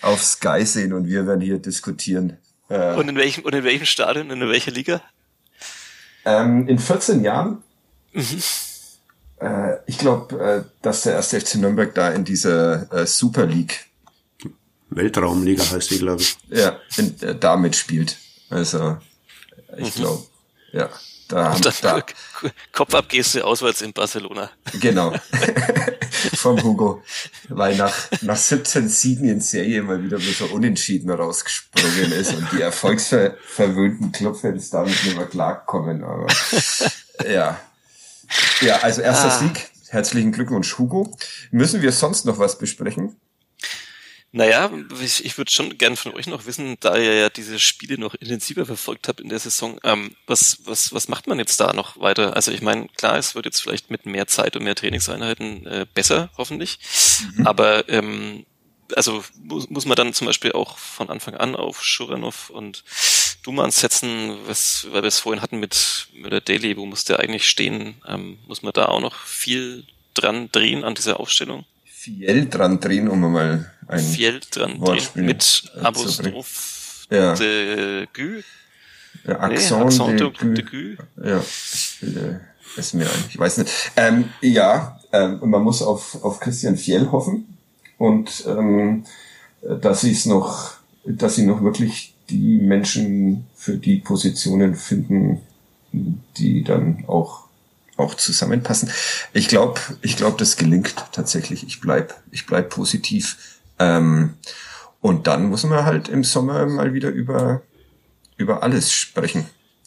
B: auf Sky sehen und wir werden hier diskutieren.
C: Äh, und in welchem, und in welchem Stadion, in welcher Liga?
B: Ähm, in 14 Jahren? Mhm. Äh, ich glaube, äh, dass der erste FC Nürnberg da in dieser äh, Super League
D: Weltraumliga heißt die, glaube ich.
B: Ja, in, äh, da mitspielt. Also, ich mhm. glaube, ja.
C: Da haben, da, Kopfabgeste auswärts in Barcelona.
B: Genau. Vom Hugo. Weil nach, nach 17 Siegen in Serie mal wieder so unentschieden rausgesprungen ist und die erfolgsverwöhnten Clubfans damit nicht mehr klarkommen. Aber ja. Ja, also erster ah. Sieg. Herzlichen Glückwunsch, Hugo. Müssen wir sonst noch was besprechen?
C: Naja, ich, ich würde schon gern von euch noch wissen, da ihr ja diese Spiele noch intensiver verfolgt habt in der Saison, ähm, was, was, was macht man jetzt da noch weiter? Also ich meine, klar, es wird jetzt vielleicht mit mehr Zeit und mehr Trainingseinheiten äh, besser, hoffentlich. Mhm. Aber ähm, also muss, muss man dann zum Beispiel auch von Anfang an auf Schuranov und Duman setzen, was, weil wir es vorhin hatten mit, mit der Daily, wo muss der eigentlich stehen? Ähm, muss man da auch noch viel dran drehen an dieser Aufstellung?
B: Fiel dran drehen, um mal ein
C: Fiel dran drehen mit Apostroph ja. de Gü.
B: Ja, Accent, nee, de, de, de Gü. Ja, es mir ein. Ich weiß nicht. Ähm, ja, ähm, man muss auf, auf Christian Fiel hoffen und ähm, dass sie es noch, dass sie noch wirklich die Menschen für die Positionen finden, die dann auch auch zusammenpassen. Ich glaube, ich glaube, das gelingt tatsächlich. Ich bleib, ich bleib positiv. Ähm, und dann muss man halt im Sommer mal wieder über über alles sprechen.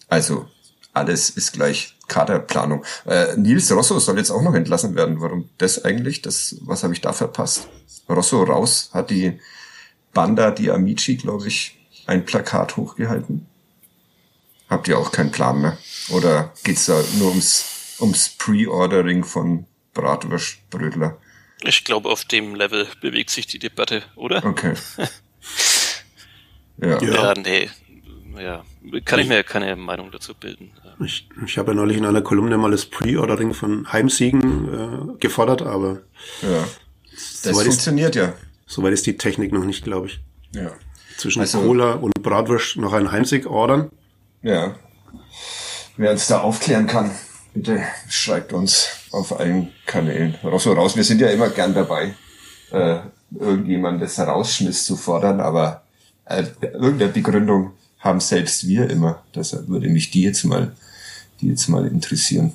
B: Also alles ist gleich Kaderplanung. Äh, Nils Rosso soll jetzt auch noch entlassen werden. Warum das eigentlich? Das, was habe ich da verpasst? Rosso raus hat die Banda die Amici, glaube ich, ein Plakat hochgehalten. Habt ihr auch keinen Plan mehr? Oder geht's da nur ums ums Pre-Ordering von Bratwurstbrödler.
C: Ich glaube, auf dem Level bewegt sich die Debatte, oder?
B: Okay.
C: ja. ja, nee. Ja, kann ich mir keine Meinung dazu bilden.
D: Ich, ich habe ja neulich in einer Kolumne mal das Pre-Ordering von Heimsiegen äh, gefordert, aber
B: ja. das funktioniert ist, ja.
D: Soweit ist die Technik noch nicht, glaube ich.
B: Ja.
D: Zwischen also, Cola und Bratwurst noch einen Heimsieg ordern.
B: Ja. Wer uns da aufklären kann. Bitte schreibt uns auf allen Kanälen. Raus, so raus. Wir sind ja immer gern dabei, äh, irgendjemandes Rausschmiss zu fordern, aber äh, irgendeine Begründung haben selbst wir immer. Deshalb würde mich die jetzt mal, die jetzt mal interessieren.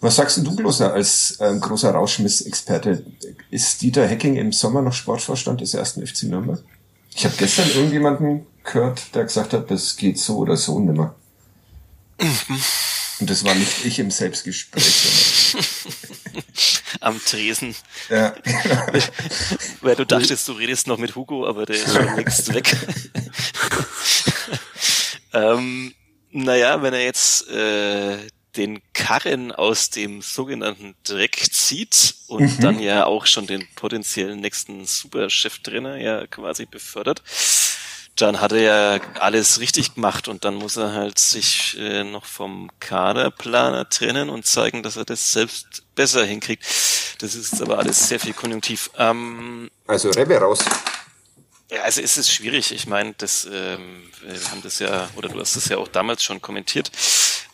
B: Was sagst du, Gloser, als äh, großer Rauschmiss-Experte? Ist Dieter Hecking im Sommer noch Sportvorstand des ersten FC Nürnberg? Ich habe gestern irgendjemanden gehört, der gesagt hat, das geht so oder so nimmer. Mhm. Und das war nicht ich im Selbstgespräch.
C: Am Tresen.
B: Ja.
C: Weil du dachtest, du redest noch mit Hugo, aber der ist schon längst weg. ähm, naja, wenn er jetzt äh, den Karren aus dem sogenannten Dreck zieht und mhm. dann ja auch schon den potenziellen nächsten Supercheftrainer ja quasi befördert, dann hat er ja alles richtig gemacht und dann muss er halt sich äh, noch vom Kaderplaner trennen und zeigen, dass er das selbst besser hinkriegt. Das ist aber alles sehr viel konjunktiv. Ähm,
B: also Rebbe raus.
C: Ja, also ist es schwierig. Ich meine, das, ähm, wir haben das ja, oder du hast das ja auch damals schon kommentiert.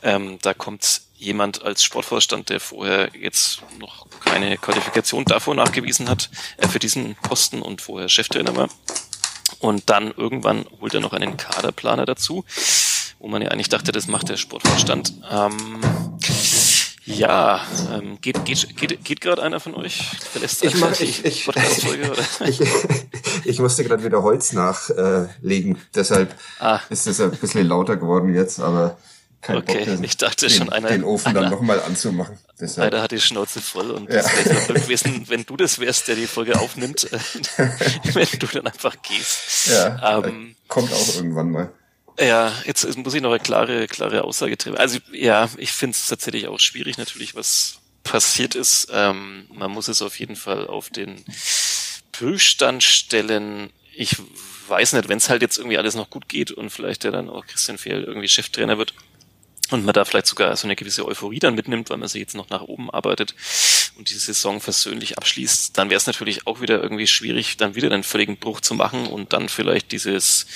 C: Ähm, da kommt jemand als Sportvorstand, der vorher jetzt noch keine Qualifikation davor nachgewiesen hat, äh, für diesen Posten und vorher Cheftrainer war. Und dann irgendwann holt er noch einen Kaderplaner dazu. wo man ja eigentlich dachte, das macht der Sportvorstand. Ähm, ja, ähm, geht, geht, geht, geht gerade einer von euch?
B: Verlässt ich, mach, ich, ich, ich, ich, musste gerade wieder Holz nachlegen, deshalb ah. ist es ein bisschen lauter geworden jetzt, aber
C: kein okay, Bock, den, ich dachte schon, einer,
B: den Ofen einer, dann nochmal anzumachen.
C: Deshalb. Einer hat die Schnauze voll und ja. es wäre Glück gewesen, wenn du das wärst, der die Folge aufnimmt, wenn du dann einfach gehst.
B: Ja, ähm, kommt auch irgendwann mal.
C: Ja, jetzt muss ich noch eine klare, klare Aussage treffen. Also ja, ich finde es tatsächlich auch schwierig natürlich, was passiert ist. Ähm, man muss es auf jeden Fall auf den Prüfstand stellen. Ich weiß nicht, wenn es halt jetzt irgendwie alles noch gut geht und vielleicht der dann auch Christian Fehl irgendwie Cheftrainer wird, und man da vielleicht sogar so eine gewisse Euphorie dann mitnimmt, weil man sich jetzt noch nach oben arbeitet und die Saison versöhnlich abschließt, dann wäre es natürlich auch wieder irgendwie schwierig, dann wieder einen völligen Bruch zu machen und dann vielleicht dieses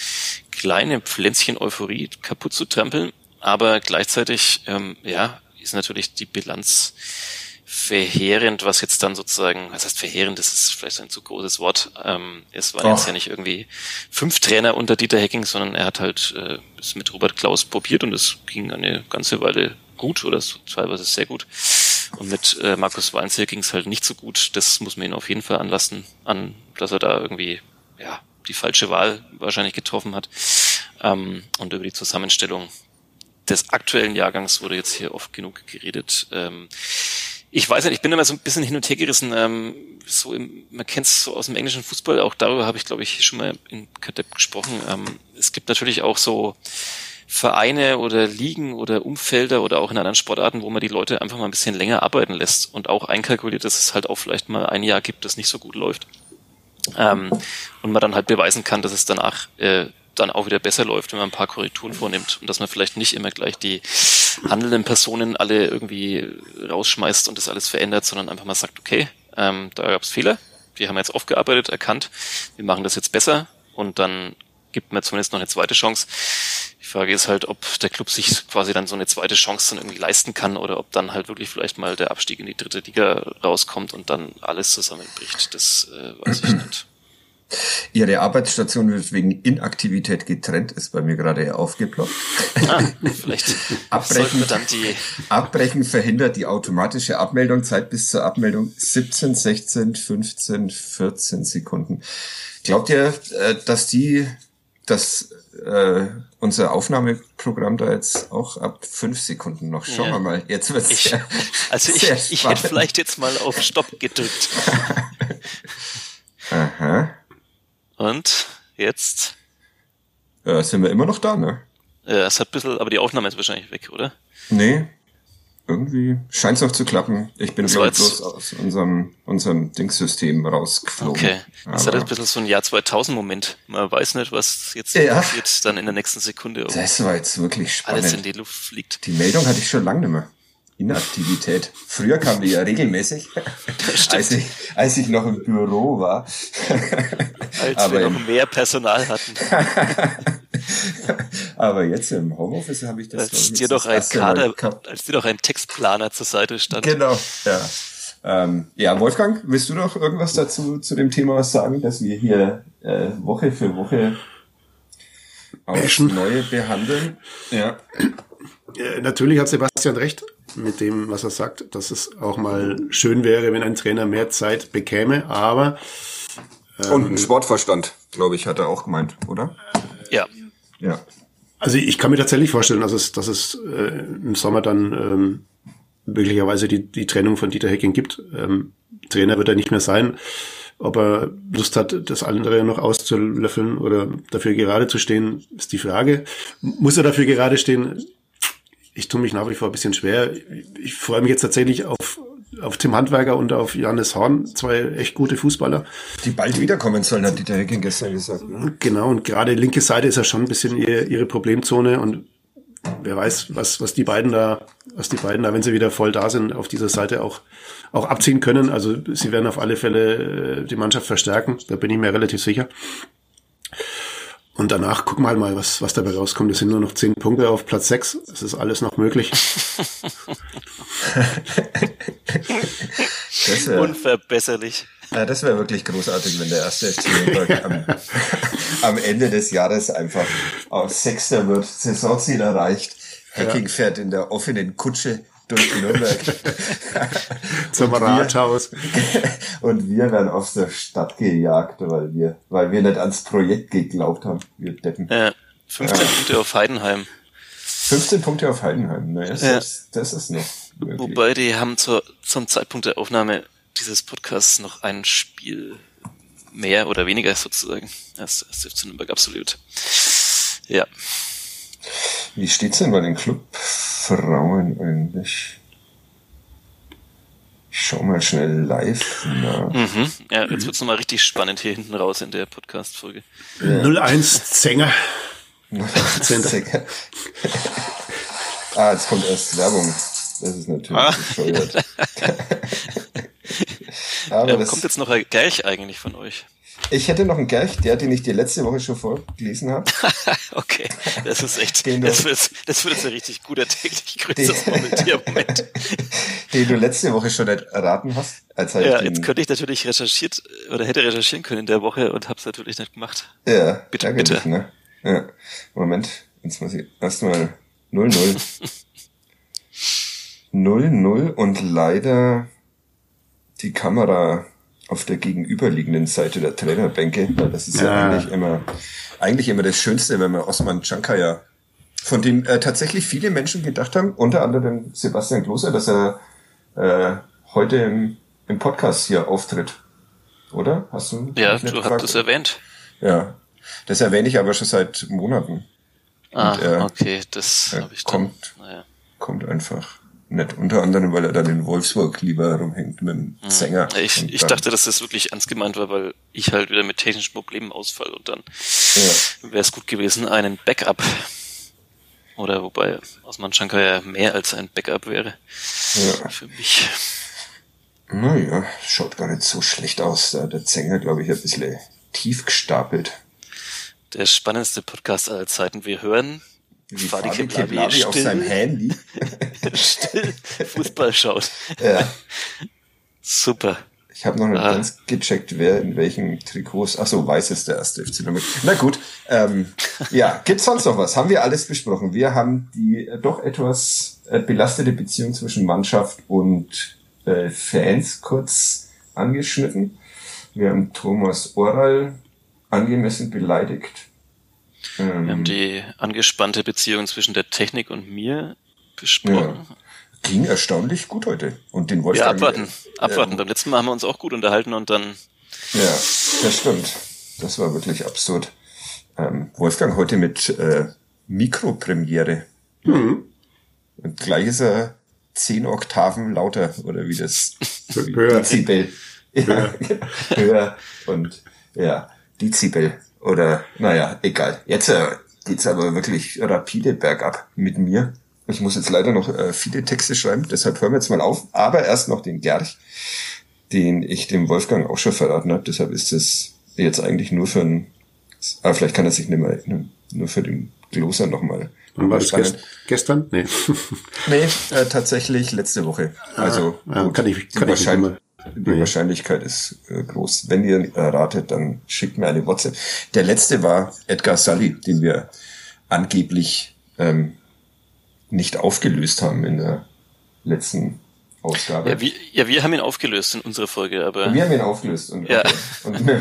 C: kleine Pflänzchen Euphorie kaputt zu trampeln. Aber gleichzeitig, ähm, ja, ist natürlich die Bilanz verheerend, was jetzt dann sozusagen, was heißt verheerend, das ist vielleicht ein zu großes Wort. Ähm, es waren oh. jetzt ja nicht irgendwie fünf Trainer unter Dieter Hecking, sondern er hat halt äh, es mit Robert Klaus probiert und es ging eine ganze Weile gut oder teilweise sehr gut. Und mit äh, Markus Weinzel ging es halt nicht so gut. Das muss man ihn auf jeden Fall anlassen, an, dass er da irgendwie ja die falsche Wahl wahrscheinlich getroffen hat. Ähm, und über die Zusammenstellung des aktuellen Jahrgangs wurde jetzt hier oft genug geredet. Ähm, ich weiß nicht, ich bin immer so ein bisschen hin und her gerissen. Ähm, so im, man kennt es so aus dem englischen Fußball, auch darüber habe ich, glaube ich, schon mal in Kadepp gesprochen. Ähm, es gibt natürlich auch so Vereine oder Ligen oder Umfelder oder auch in anderen Sportarten, wo man die Leute einfach mal ein bisschen länger arbeiten lässt und auch einkalkuliert, dass es halt auch vielleicht mal ein Jahr gibt, das nicht so gut läuft. Ähm, und man dann halt beweisen kann, dass es danach äh, dann auch wieder besser läuft, wenn man ein paar Korrekturen vornimmt und dass man vielleicht nicht immer gleich die handelnden Personen alle irgendwie rausschmeißt und das alles verändert, sondern einfach mal sagt, okay, ähm, da gab es Fehler, wir haben jetzt aufgearbeitet, erkannt, wir machen das jetzt besser und dann gibt man zumindest noch eine zweite Chance. Die Frage ist halt, ob der Club sich quasi dann so eine zweite Chance dann irgendwie leisten kann oder ob dann halt wirklich vielleicht mal der Abstieg in die dritte Liga rauskommt und dann alles zusammenbricht. Das äh, weiß ich nicht.
B: Ihre Arbeitsstation wird wegen Inaktivität getrennt, ist bei mir gerade aufgeploppt.
C: Ah, vielleicht
B: Abbrechen, Abbrechen verhindert die automatische Abmeldung. Zeit bis zur Abmeldung 17, 16, 15, 14 Sekunden. Glaubt ihr, äh, dass die, dass äh, unser Aufnahmeprogramm da jetzt auch ab fünf Sekunden noch? Schauen ja. wir mal. Jetzt wird's
C: ich, sehr, Also ich, ich hätte vielleicht jetzt mal auf Stopp gedrückt. Und jetzt?
B: Ja, sind wir immer noch da, ne?
C: Ja, es hat ein bisschen, aber die Aufnahme ist wahrscheinlich weg, oder?
B: Nee. Irgendwie scheint es noch zu klappen. Ich bin, glaube bloß aus unserem, unserem Dingssystem rausgeflogen.
C: Okay. Das aber hat ein bisschen so ein Jahr 2000-Moment. Man weiß nicht, was jetzt ja. passiert, dann in der nächsten Sekunde.
B: Das war jetzt wirklich spannend.
C: Alles in die Luft fliegt.
B: Die Meldung hatte ich schon lange nicht mehr. Inaktivität. Früher kam die ja regelmäßig, als ich, als ich noch im Büro war.
C: Als Aber wir noch mehr Personal hatten.
B: Aber jetzt im Homeoffice habe ich das.
C: Als dir doch ein Kader, als dir doch ein Textplaner zur Seite stand.
B: Genau, ja. Ähm, ja, Wolfgang, willst du noch irgendwas dazu zu dem Thema sagen, dass wir hier äh, Woche für Woche aufs Neue behandeln?
D: Ja. Äh, natürlich hat Sebastian recht mit dem, was er sagt, dass es auch mal schön wäre, wenn ein Trainer mehr Zeit bekäme, aber
B: ähm, und ein Sportverstand, glaube ich, hat er auch gemeint, oder?
C: Ja.
B: Ja.
D: Also ich kann mir tatsächlich vorstellen, dass es, dass es äh, im Sommer dann ähm, möglicherweise die, die Trennung von Dieter Hecking gibt. Ähm, Trainer wird er nicht mehr sein. Ob er Lust hat, das andere noch auszulöffeln oder dafür gerade zu stehen, ist die Frage. Muss er dafür gerade stehen? Ich tue mich nach wie vor ein bisschen schwer. Ich freue mich jetzt tatsächlich auf, auf Tim Handwerker und auf Johannes Horn, zwei echt gute Fußballer.
B: Die bald wiederkommen sollen, hat Dieter Hecking gestern gesagt. Ne?
D: Genau, und gerade linke Seite ist ja schon ein bisschen ihre, ihre Problemzone und wer weiß, was, was die beiden da, was die beiden da, wenn sie wieder voll da sind, auf dieser Seite auch, auch abziehen können. Also sie werden auf alle Fälle äh, die Mannschaft verstärken, da bin ich mir relativ sicher. Und danach gucken wir halt mal, was, was dabei rauskommt. Es sind nur noch zehn Punkte auf Platz sechs. Es ist alles noch möglich.
C: wär, Unverbesserlich.
B: Ja, das wäre wirklich großartig, wenn der erste FC Nürnberg am, am, Ende des Jahres einfach auf Sechster wird, Saisonziel erreicht. Hacking ja. fährt in der offenen Kutsche durch Nürnberg.
D: Zum und Rathaus.
B: Wir, und wir werden aus der Stadt gejagt, weil wir, weil wir nicht ans Projekt geglaubt haben. Wir Deppen.
C: Ja, 15 ja. Punkte auf Heidenheim.
B: 15 Punkte auf Heidenheim, ne? Das, ja. ist, das ist noch.
C: Möglich. Wobei die haben zur, zum Zeitpunkt der Aufnahme dieses Podcasts noch ein Spiel mehr oder weniger sozusagen als, als FC Nürnberg absolut. Ja.
B: Wie steht's denn bei den Clubfrauen eigentlich? Ich schau mal schnell live nach.
C: Mhm. Ja, jetzt wird's nochmal richtig spannend hier hinten raus in der Podcast-Folge.
D: Ja. 01 Zänger.
B: Zehnter. ah, jetzt kommt erst Werbung. Das ist natürlich ah. bescheuert.
C: Aber ähm, das kommt jetzt noch ein Gerch eigentlich von euch?
B: Ich hätte noch einen Gerch, der, den ich dir letzte Woche schon vorgelesen habe.
C: okay, das ist echt, den das, wird, das wird jetzt ein richtig guter täglich größtes Moment.
B: den du letzte Woche schon erraten hast.
C: Als halt ja, jetzt könnte ich natürlich recherchiert oder hätte recherchieren können in der Woche und habe es natürlich nicht gemacht.
B: Ja, bitte, bitte. Ne? Ja. Moment, jetzt muss ich erstmal 0-0. 0-0 und leider die Kamera auf der gegenüberliegenden Seite der Trainerbänke, weil das ist ja, ja eigentlich immer, eigentlich immer das Schönste, wenn man Osman Chankaya, von dem äh, tatsächlich viele Menschen gedacht haben, unter anderem Sebastian Kloser, dass er äh, heute im, im Podcast hier auftritt. Oder? Hast du?
C: Ja, du hast es erwähnt.
B: Ja, das erwähne ich aber schon seit Monaten.
C: Ah, er, okay, das habe ich
B: dann. Kommt, naja. kommt einfach nicht. Unter anderem, weil er dann in Wolfsburg lieber rumhängt mit dem hm. Sänger.
C: Ich, ich dachte, dass das wirklich ernst gemeint war, weil ich halt wieder mit technischen Problemen ausfall und dann ja. wäre es gut gewesen, einen Backup. Oder wobei Osman Shankar ja mehr als ein Backup wäre. Ja. Für mich.
B: Naja, schaut gar nicht so schlecht aus. Da der Sänger, glaube ich, ein bisschen tief gestapelt.
C: Der spannendste Podcast aller Zeiten. Wir hören
B: Fadi Keblavi, Keblavi auf seinem Handy
C: still Fußball schaut.
B: Ja.
C: Super.
B: Ich habe noch nicht ah. ganz gecheckt, wer in welchen Trikots. Ach so, weiß ist der erste FC Nürnberg. Na gut, ähm, ja, gibt's sonst noch was? Haben wir alles besprochen? Wir haben die äh, doch etwas äh, belastete Beziehung zwischen Mannschaft und äh, Fans kurz angeschnitten. Wir haben Thomas Oral angemessen beleidigt.
C: Ähm, Wir haben die angespannte Beziehung zwischen der Technik und mir besprochen. Ja.
B: Ging erstaunlich gut heute. Und den
C: wollte ich. Ja, abwarten. Äh, abwarten. Beim letzten Mal haben wir uns auch gut unterhalten und dann.
B: Ja, das stimmt. Das war wirklich absurd. Ähm, Wolfgang heute mit äh, Mikropremiere. Mhm. Und gleich ist er zehn Oktaven lauter, oder wie das
D: höher.
B: Dezibel. Ja, höher. Und ja, Dezibel. Oder, naja, egal. Jetzt äh, geht's aber wirklich rapide bergab mit mir. Ich muss jetzt leider noch äh, viele Texte schreiben, deshalb hören wir jetzt mal auf. Aber erst noch den Gerch, den ich dem Wolfgang auch schon verraten habe. Deshalb ist es jetzt eigentlich nur für ein, aber vielleicht kann er sich nicht mehr erinnern, nur für den Gloser nochmal.
D: Wann war das gest gestern? Nee.
B: nee, äh, tatsächlich letzte Woche. Also
D: ah, ja, kann ich, kann ich nicht
B: die mhm. Wahrscheinlichkeit ist äh, groß. Wenn ihr ratet, dann schickt mir eine WhatsApp. Der letzte war Edgar Sully, den wir angeblich ähm, nicht aufgelöst haben in der letzten Ausgabe.
C: Ja, wir, ja, wir haben ihn aufgelöst in unserer Folge, aber.
B: Und wir haben ihn aufgelöst. Und, ja. Okay. und mit,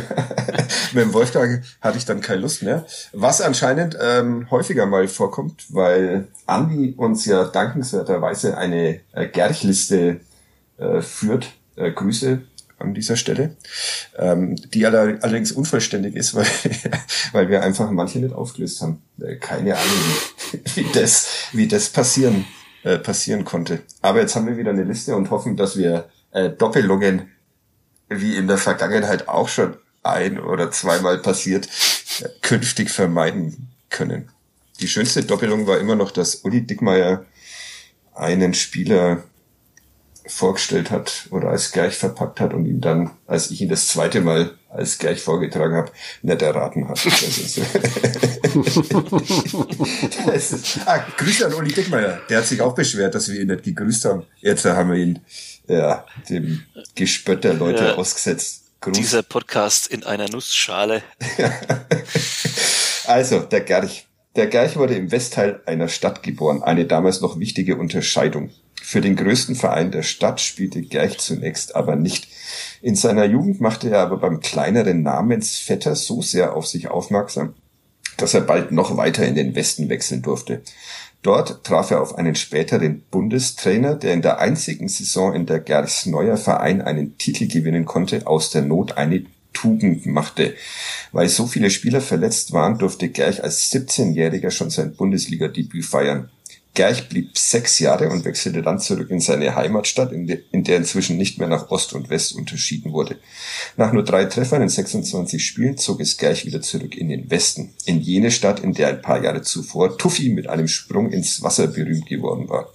B: mit dem Wolfgang hatte ich dann keine Lust mehr. Was anscheinend ähm, häufiger mal vorkommt, weil Andi uns ja dankenswerterweise eine äh, Gerchliste äh, führt äh, Grüße an dieser Stelle, ähm, die allerdings unvollständig ist, weil, weil wir einfach manche nicht aufgelöst haben. Äh, keine Ahnung, wie, wie das, wie das passieren, äh, passieren konnte. Aber jetzt haben wir wieder eine Liste und hoffen, dass wir äh, Doppelungen, wie in der Vergangenheit auch schon ein oder zweimal passiert, äh, künftig vermeiden können. Die schönste Doppelung war immer noch, dass Uli Dickmeier einen Spieler vorgestellt hat oder als gleich verpackt hat und ihn dann, als ich ihn das zweite Mal als gleich vorgetragen habe, nicht erraten hat. Das ist, das ist, ah, Grüße an Uli Dickmeier. Der hat sich auch beschwert, dass wir ihn nicht gegrüßt haben. Jetzt haben wir ihn Ja, dem Gespött der Leute ja, ausgesetzt.
C: Gruß. Dieser Podcast in einer Nussschale.
B: also, der Gerch. Der Gerch wurde im Westteil einer Stadt geboren, eine damals noch wichtige Unterscheidung. Für den größten Verein der Stadt spielte Gerch zunächst aber nicht. In seiner Jugend machte er aber beim kleineren Namensvetter so sehr auf sich aufmerksam, dass er bald noch weiter in den Westen wechseln durfte. Dort traf er auf einen späteren Bundestrainer, der in der einzigen Saison, in der Gerchs neuer Verein einen Titel gewinnen konnte, aus der Not eine Tugend machte. Weil so viele Spieler verletzt waren, durfte Gerch als 17-Jähriger schon sein Bundesliga-Debüt feiern. Gerch blieb sechs Jahre und wechselte dann zurück in seine Heimatstadt, in, de, in, der inzwischen nicht mehr nach Ost und West unterschieden wurde. Nach nur drei Treffern in 26 Spielen zog es Gerch wieder zurück in den Westen, in jene Stadt, in der ein paar Jahre zuvor Tuffy mit einem Sprung ins Wasser berühmt geworden war.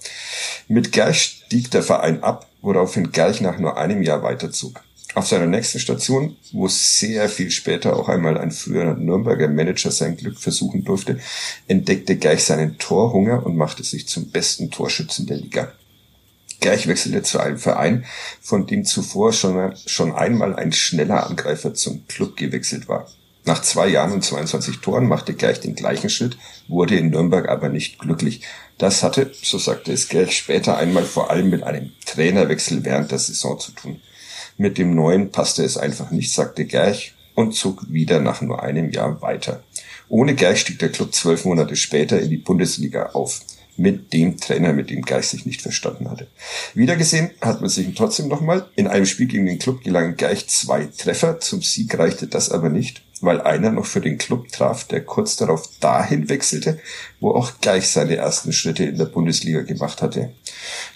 B: Mit Gerch stieg der Verein ab, woraufhin Gerch nach nur einem Jahr weiterzog. Auf seiner nächsten Station, wo sehr viel später auch einmal ein früherer Nürnberger Manager sein Glück versuchen durfte, entdeckte Geich seinen Torhunger und machte sich zum besten Torschützen der Liga. Geich wechselte zu einem Verein, von dem zuvor schon, schon einmal ein schneller Angreifer zum Club gewechselt war. Nach zwei Jahren und 22 Toren machte Gerch den gleichen Schritt, wurde in Nürnberg aber nicht glücklich. Das hatte, so sagte es Gerch später einmal vor allem mit einem Trainerwechsel während der Saison zu tun. Mit dem neuen passte es einfach nicht, sagte Gerch und zog wieder nach nur einem Jahr weiter. Ohne Gerch stieg der Club zwölf Monate später in die Bundesliga auf. Mit dem Trainer, mit dem Gerch sich nicht verstanden hatte. Wiedergesehen hat man sich trotzdem nochmal. In einem Spiel gegen den Club gelangen Gerch zwei Treffer. Zum Sieg reichte das aber nicht weil einer noch für den Club traf, der kurz darauf dahin wechselte, wo auch Gleich seine ersten Schritte in der Bundesliga gemacht hatte.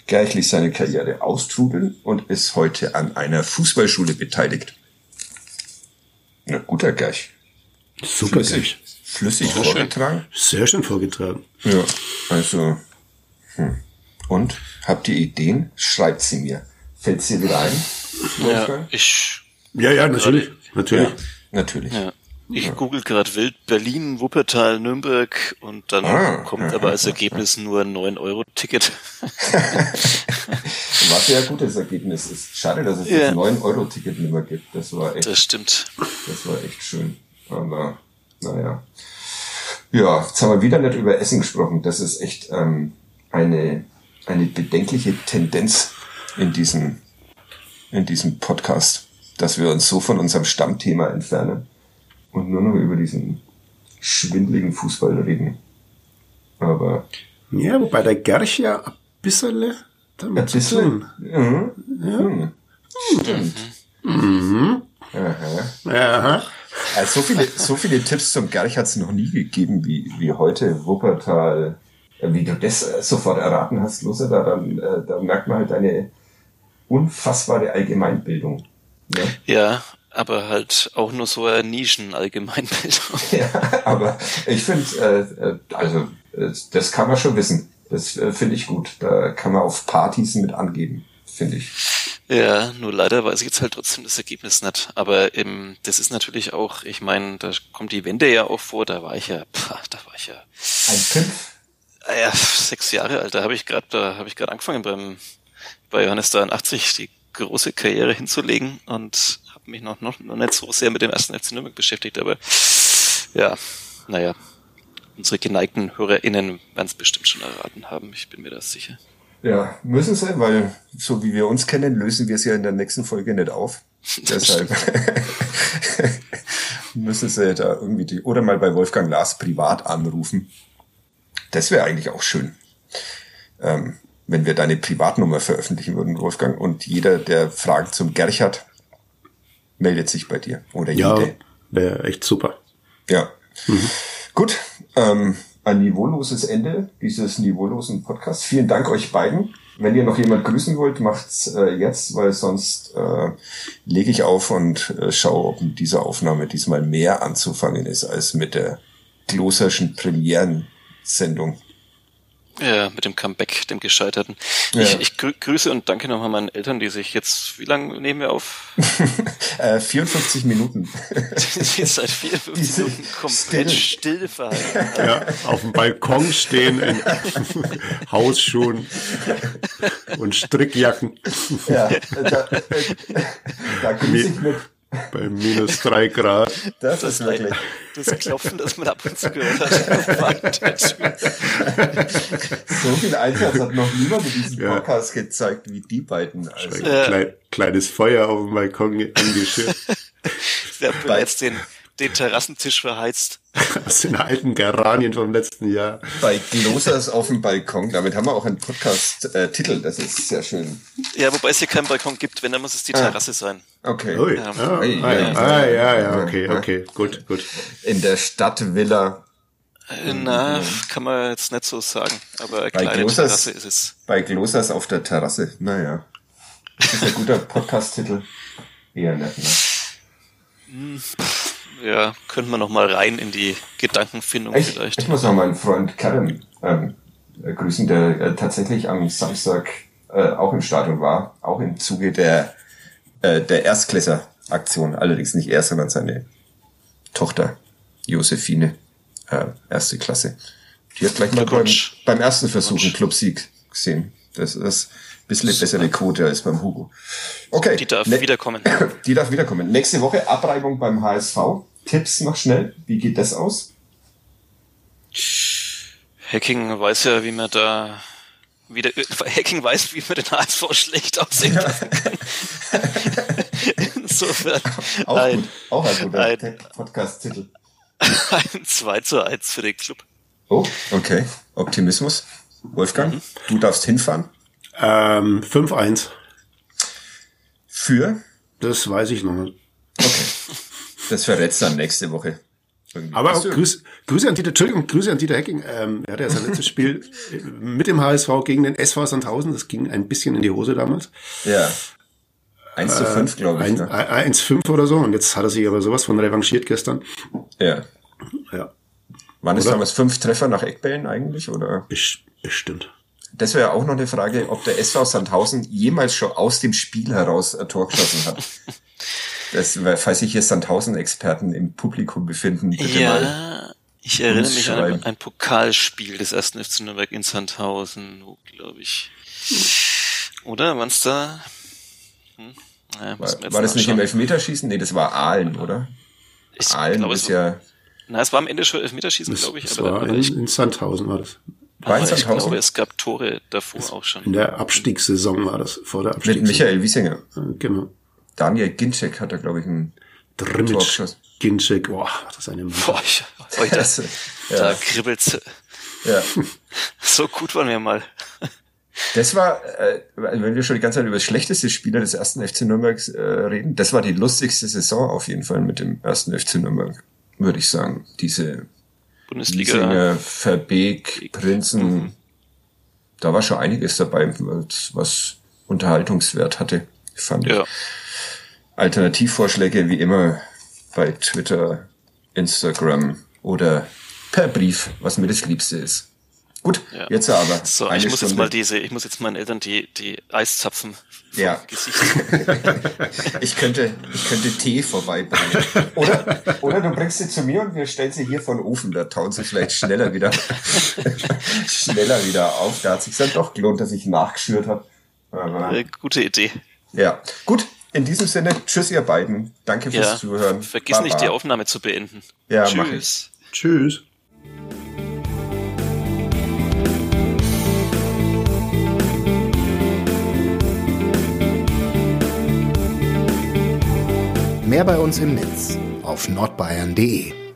B: Gleich ließ seine Karriere austrudeln und ist heute an einer Fußballschule beteiligt. Na, guter Gleich.
D: Super Flüssig,
B: flüssig Sehr vorgetragen.
D: Schön. Sehr schön vorgetragen.
B: Ja, also, hm. Und? Habt ihr Ideen? Schreibt sie mir. Fällt sie wieder ein?
C: Ja, ich.
D: Ja, ja, natürlich. Natürlich. Ja.
B: Natürlich. Ja.
C: Ich google gerade wild Berlin, Wuppertal, Nürnberg und dann ah, kommt aber als Ergebnis nur ein 9-Euro-Ticket.
B: Was ja ein gutes Ergebnis ist. Schade, dass es ja. das 9-Euro-Ticket nicht mehr gibt. Das war echt.
C: Das stimmt.
B: Das war echt schön. Aber naja. Ja, jetzt haben wir wieder nicht über Essen gesprochen. Das ist echt ähm, eine, eine bedenkliche Tendenz in diesem, in diesem Podcast dass wir uns so von unserem Stammthema entfernen und nur noch über diesen schwindligen Fußball reden. Aber.
D: Ja, wobei der Gerch ja ein bisschen damit ein bisschen, zu tun. Mhm. Ja.
B: Mhm. Stimmt. Mhm. Aha. Aha. Also so viele, so viele Tipps zum Gerch hat es noch nie gegeben wie, wie heute Wuppertal. Äh, wie du das äh, sofort erraten hast, Lose, da, dann, da merkt man halt eine unfassbare Allgemeinbildung.
C: Ne? Ja, aber halt auch nur so ein Nischen-Allgemeinbild.
B: ja, aber ich finde, äh, äh, also äh, das kann man schon wissen. Das äh, finde ich gut. Da kann man auf Partys mit angeben, finde ich.
C: Ja, nur leider weiß ich jetzt halt trotzdem das Ergebnis nicht. Aber ähm, das ist natürlich auch, ich meine, da kommt die Wende ja auch vor, da war ich ja, pah, da war ich ja.
B: Ein Fünf?
C: Ah ja, sechs Jahre alt, da habe ich gerade, da habe ich gerade angefangen beim bei Johannes 83 die große Karriere hinzulegen und mich noch, noch, noch nicht so sehr mit dem ersten FC Nürnberg beschäftigt, aber ja, naja, unsere geneigten HörerInnen werden es bestimmt schon erraten haben, ich bin mir da sicher.
B: Ja, müssen sie, weil so wie wir uns kennen, lösen wir es ja in der nächsten Folge nicht auf. Deshalb müssen sie da irgendwie die, oder mal bei Wolfgang Lars privat anrufen. Das wäre eigentlich auch schön. Ähm, wenn wir deine Privatnummer veröffentlichen würden, Wolfgang, und jeder, der Fragen zum Gerch hat, meldet sich bei dir. Oder
D: ja, jede. Wäre echt super.
B: Ja. Mhm. Gut. Ähm, ein niveauloses Ende dieses niveaulosen Podcasts. Vielen Dank euch beiden. Wenn ihr noch jemand grüßen wollt, macht's äh, jetzt, weil sonst äh, lege ich auf und äh, schaue, ob mit dieser Aufnahme diesmal mehr anzufangen ist als mit der Gloserschen Premierensendung.
C: Ja, mit dem Comeback, dem Gescheiterten. Ja. Ich, ich grüße und danke nochmal meinen Eltern, die sich jetzt, wie lange nehmen wir auf?
B: äh, 54 Minuten.
C: die seit 54 Diese Minuten komplett still, still verhalten.
D: Ja, auf dem Balkon stehen in Hausschuhen und Strickjacken.
B: Ja, da, äh, da grüße ich mit
D: bei minus drei Grad.
B: Das, das ist wirklich.
C: Das Klopfen, das man ab und zu gehört hat.
B: so viel Einsatz hat noch niemand in diesem ja. Podcast gezeigt wie die beiden.
D: Also. Klein, kleines Feuer auf dem Balkon angeschürt.
C: Der jetzt den, den Terrassentisch verheizt.
D: Aus den alten Geranien vom letzten Jahr.
B: Bei Glosers auf dem Balkon. Damit haben wir auch einen Podcast-Titel. das ist sehr schön.
C: Ja, wobei es hier keinen Balkon gibt, wenn, dann muss es die ah. Terrasse sein.
B: Okay.
D: Ui. Ja. Ah, ah, ja, ah, ja, ja, okay, okay, gut, gut.
B: In der Stadtvilla.
C: Äh, na, kann man jetzt nicht so sagen, aber eine bei kleine Glosers, Terrasse ist es.
B: Bei Glosers auf der Terrasse, naja. Das ist ein guter Podcast-Titel. Eher nett, ne?
C: Ja, könnten wir noch mal rein in die Gedankenfindung
B: ich,
C: vielleicht.
B: Ich muss noch meinen Freund Karen ähm, grüßen, der äh, tatsächlich am Samstag äh, auch im Stadion war, auch im Zuge der äh, der Erstklässer-Aktion, allerdings nicht er, sondern seine Tochter Josephine, äh, erste Klasse. Die hat gleich mal beim, beim ersten Versuch einen Clubsieg gesehen. Das ist ein bisschen eine bessere Quote als beim Hugo. Okay.
C: Die darf ne wiederkommen.
B: Die darf wiederkommen. Nächste Woche Abreibung beim HSV. Tipps noch schnell. Wie geht das aus?
C: Hacking weiß ja, wie man da wieder Hacking weiß, wie man den HSV schlecht aussehen ja. kann. Insofern.
B: Auch, ein, gut. Auch ein guter Podcast-Titel.
C: Ein 2 zu 1 für den Club.
B: Oh, okay. Optimismus. Wolfgang, mhm. du darfst hinfahren.
D: Ähm, 5-1.
B: Für?
D: Das weiß ich noch nicht.
B: Das verrätst dann nächste Woche.
D: Aber auch Grüße, Grüße an Dieter, Entschuldigung, Grüße an Dieter Hecking. Ähm, er hatte ja sein letztes Spiel mit dem HSV gegen den SV Sandhausen. Das ging ein bisschen in die Hose damals.
B: Ja. 1 zu 5, äh, glaube ich. Ne?
D: 1 5 oder so. Und jetzt hat er sich aber sowas von revanchiert gestern.
B: Ja.
D: Ja.
B: Waren es damals fünf Treffer nach Eckbällen eigentlich, oder?
D: Bestimmt.
B: Das wäre auch noch eine Frage, ob der SV Sandhausen jemals schon aus dem Spiel heraus ein Tor geschossen hat. Das, falls sich hier Sandhausen-Experten im Publikum befinden, bitte
C: ja,
B: mal.
C: Ich erinnere mich an ein, ein, Pokalspiel des ersten FC Nürnberg in Sandhausen, glaube ich. Oder? Waren es da?
B: Hm? Naja, war, war das nicht im Elfmeterschießen? Nee, das war Aalen, oder?
C: Ich Aalen glaube, ist ja. Na, es war am Ende schon Elfmeterschießen, glaube ich.
D: Das aber, war in, in Sandhausen war das.
C: War in Sandhausen? Ich glaube, es gab Tore davor das auch schon.
D: In der Abstiegssaison war das, vor der Abstiegssaison.
B: Mit Michael Wiesinger.
D: Genau.
B: Daniel Ginczek hat da, glaube ich, ein
D: Drimmitsch Ginczek, boah, das ist eine
C: Boah, ich, heute, das, ja. da kribbelt's.
B: Ja.
C: So gut waren wir mal.
B: Das war, äh, wenn wir schon die ganze Zeit über das schlechteste Spieler des ersten FC Nürnberg äh, reden, das war die lustigste Saison auf jeden Fall mit dem ersten FC Nürnberg, würde ich sagen. Diese
C: Bundesliga.
B: Liesinger, Verbeek, Prinzen, mhm. da war schon einiges dabei, was Unterhaltungswert hatte, fand ja. ich. Alternativvorschläge wie immer bei Twitter, Instagram oder per Brief, was mir das Liebste ist. Gut, ja. jetzt aber.
C: So, ich muss Stunde. jetzt mal diese, ich muss jetzt meinen Eltern die, die Eiszapfen
B: ja. ich könnte, ich könnte Tee vorbeibringen. Oder, oder du bringst sie zu mir und wir stellen sie hier von Ofen, da tauen sie vielleicht schneller wieder, schneller wieder auf. Da hat sich dann doch gelohnt, dass ich nachgeschürt habe.
C: Äh, gute Idee.
B: Ja, gut. In diesem Sinne, tschüss ihr beiden. Danke fürs
C: ja,
B: Zuhören.
C: Vergiss Baba. nicht, die Aufnahme zu beenden.
B: Ja, tschüss. mach ich.
D: Tschüss.
A: Mehr bei uns im Netz auf nordbayern.de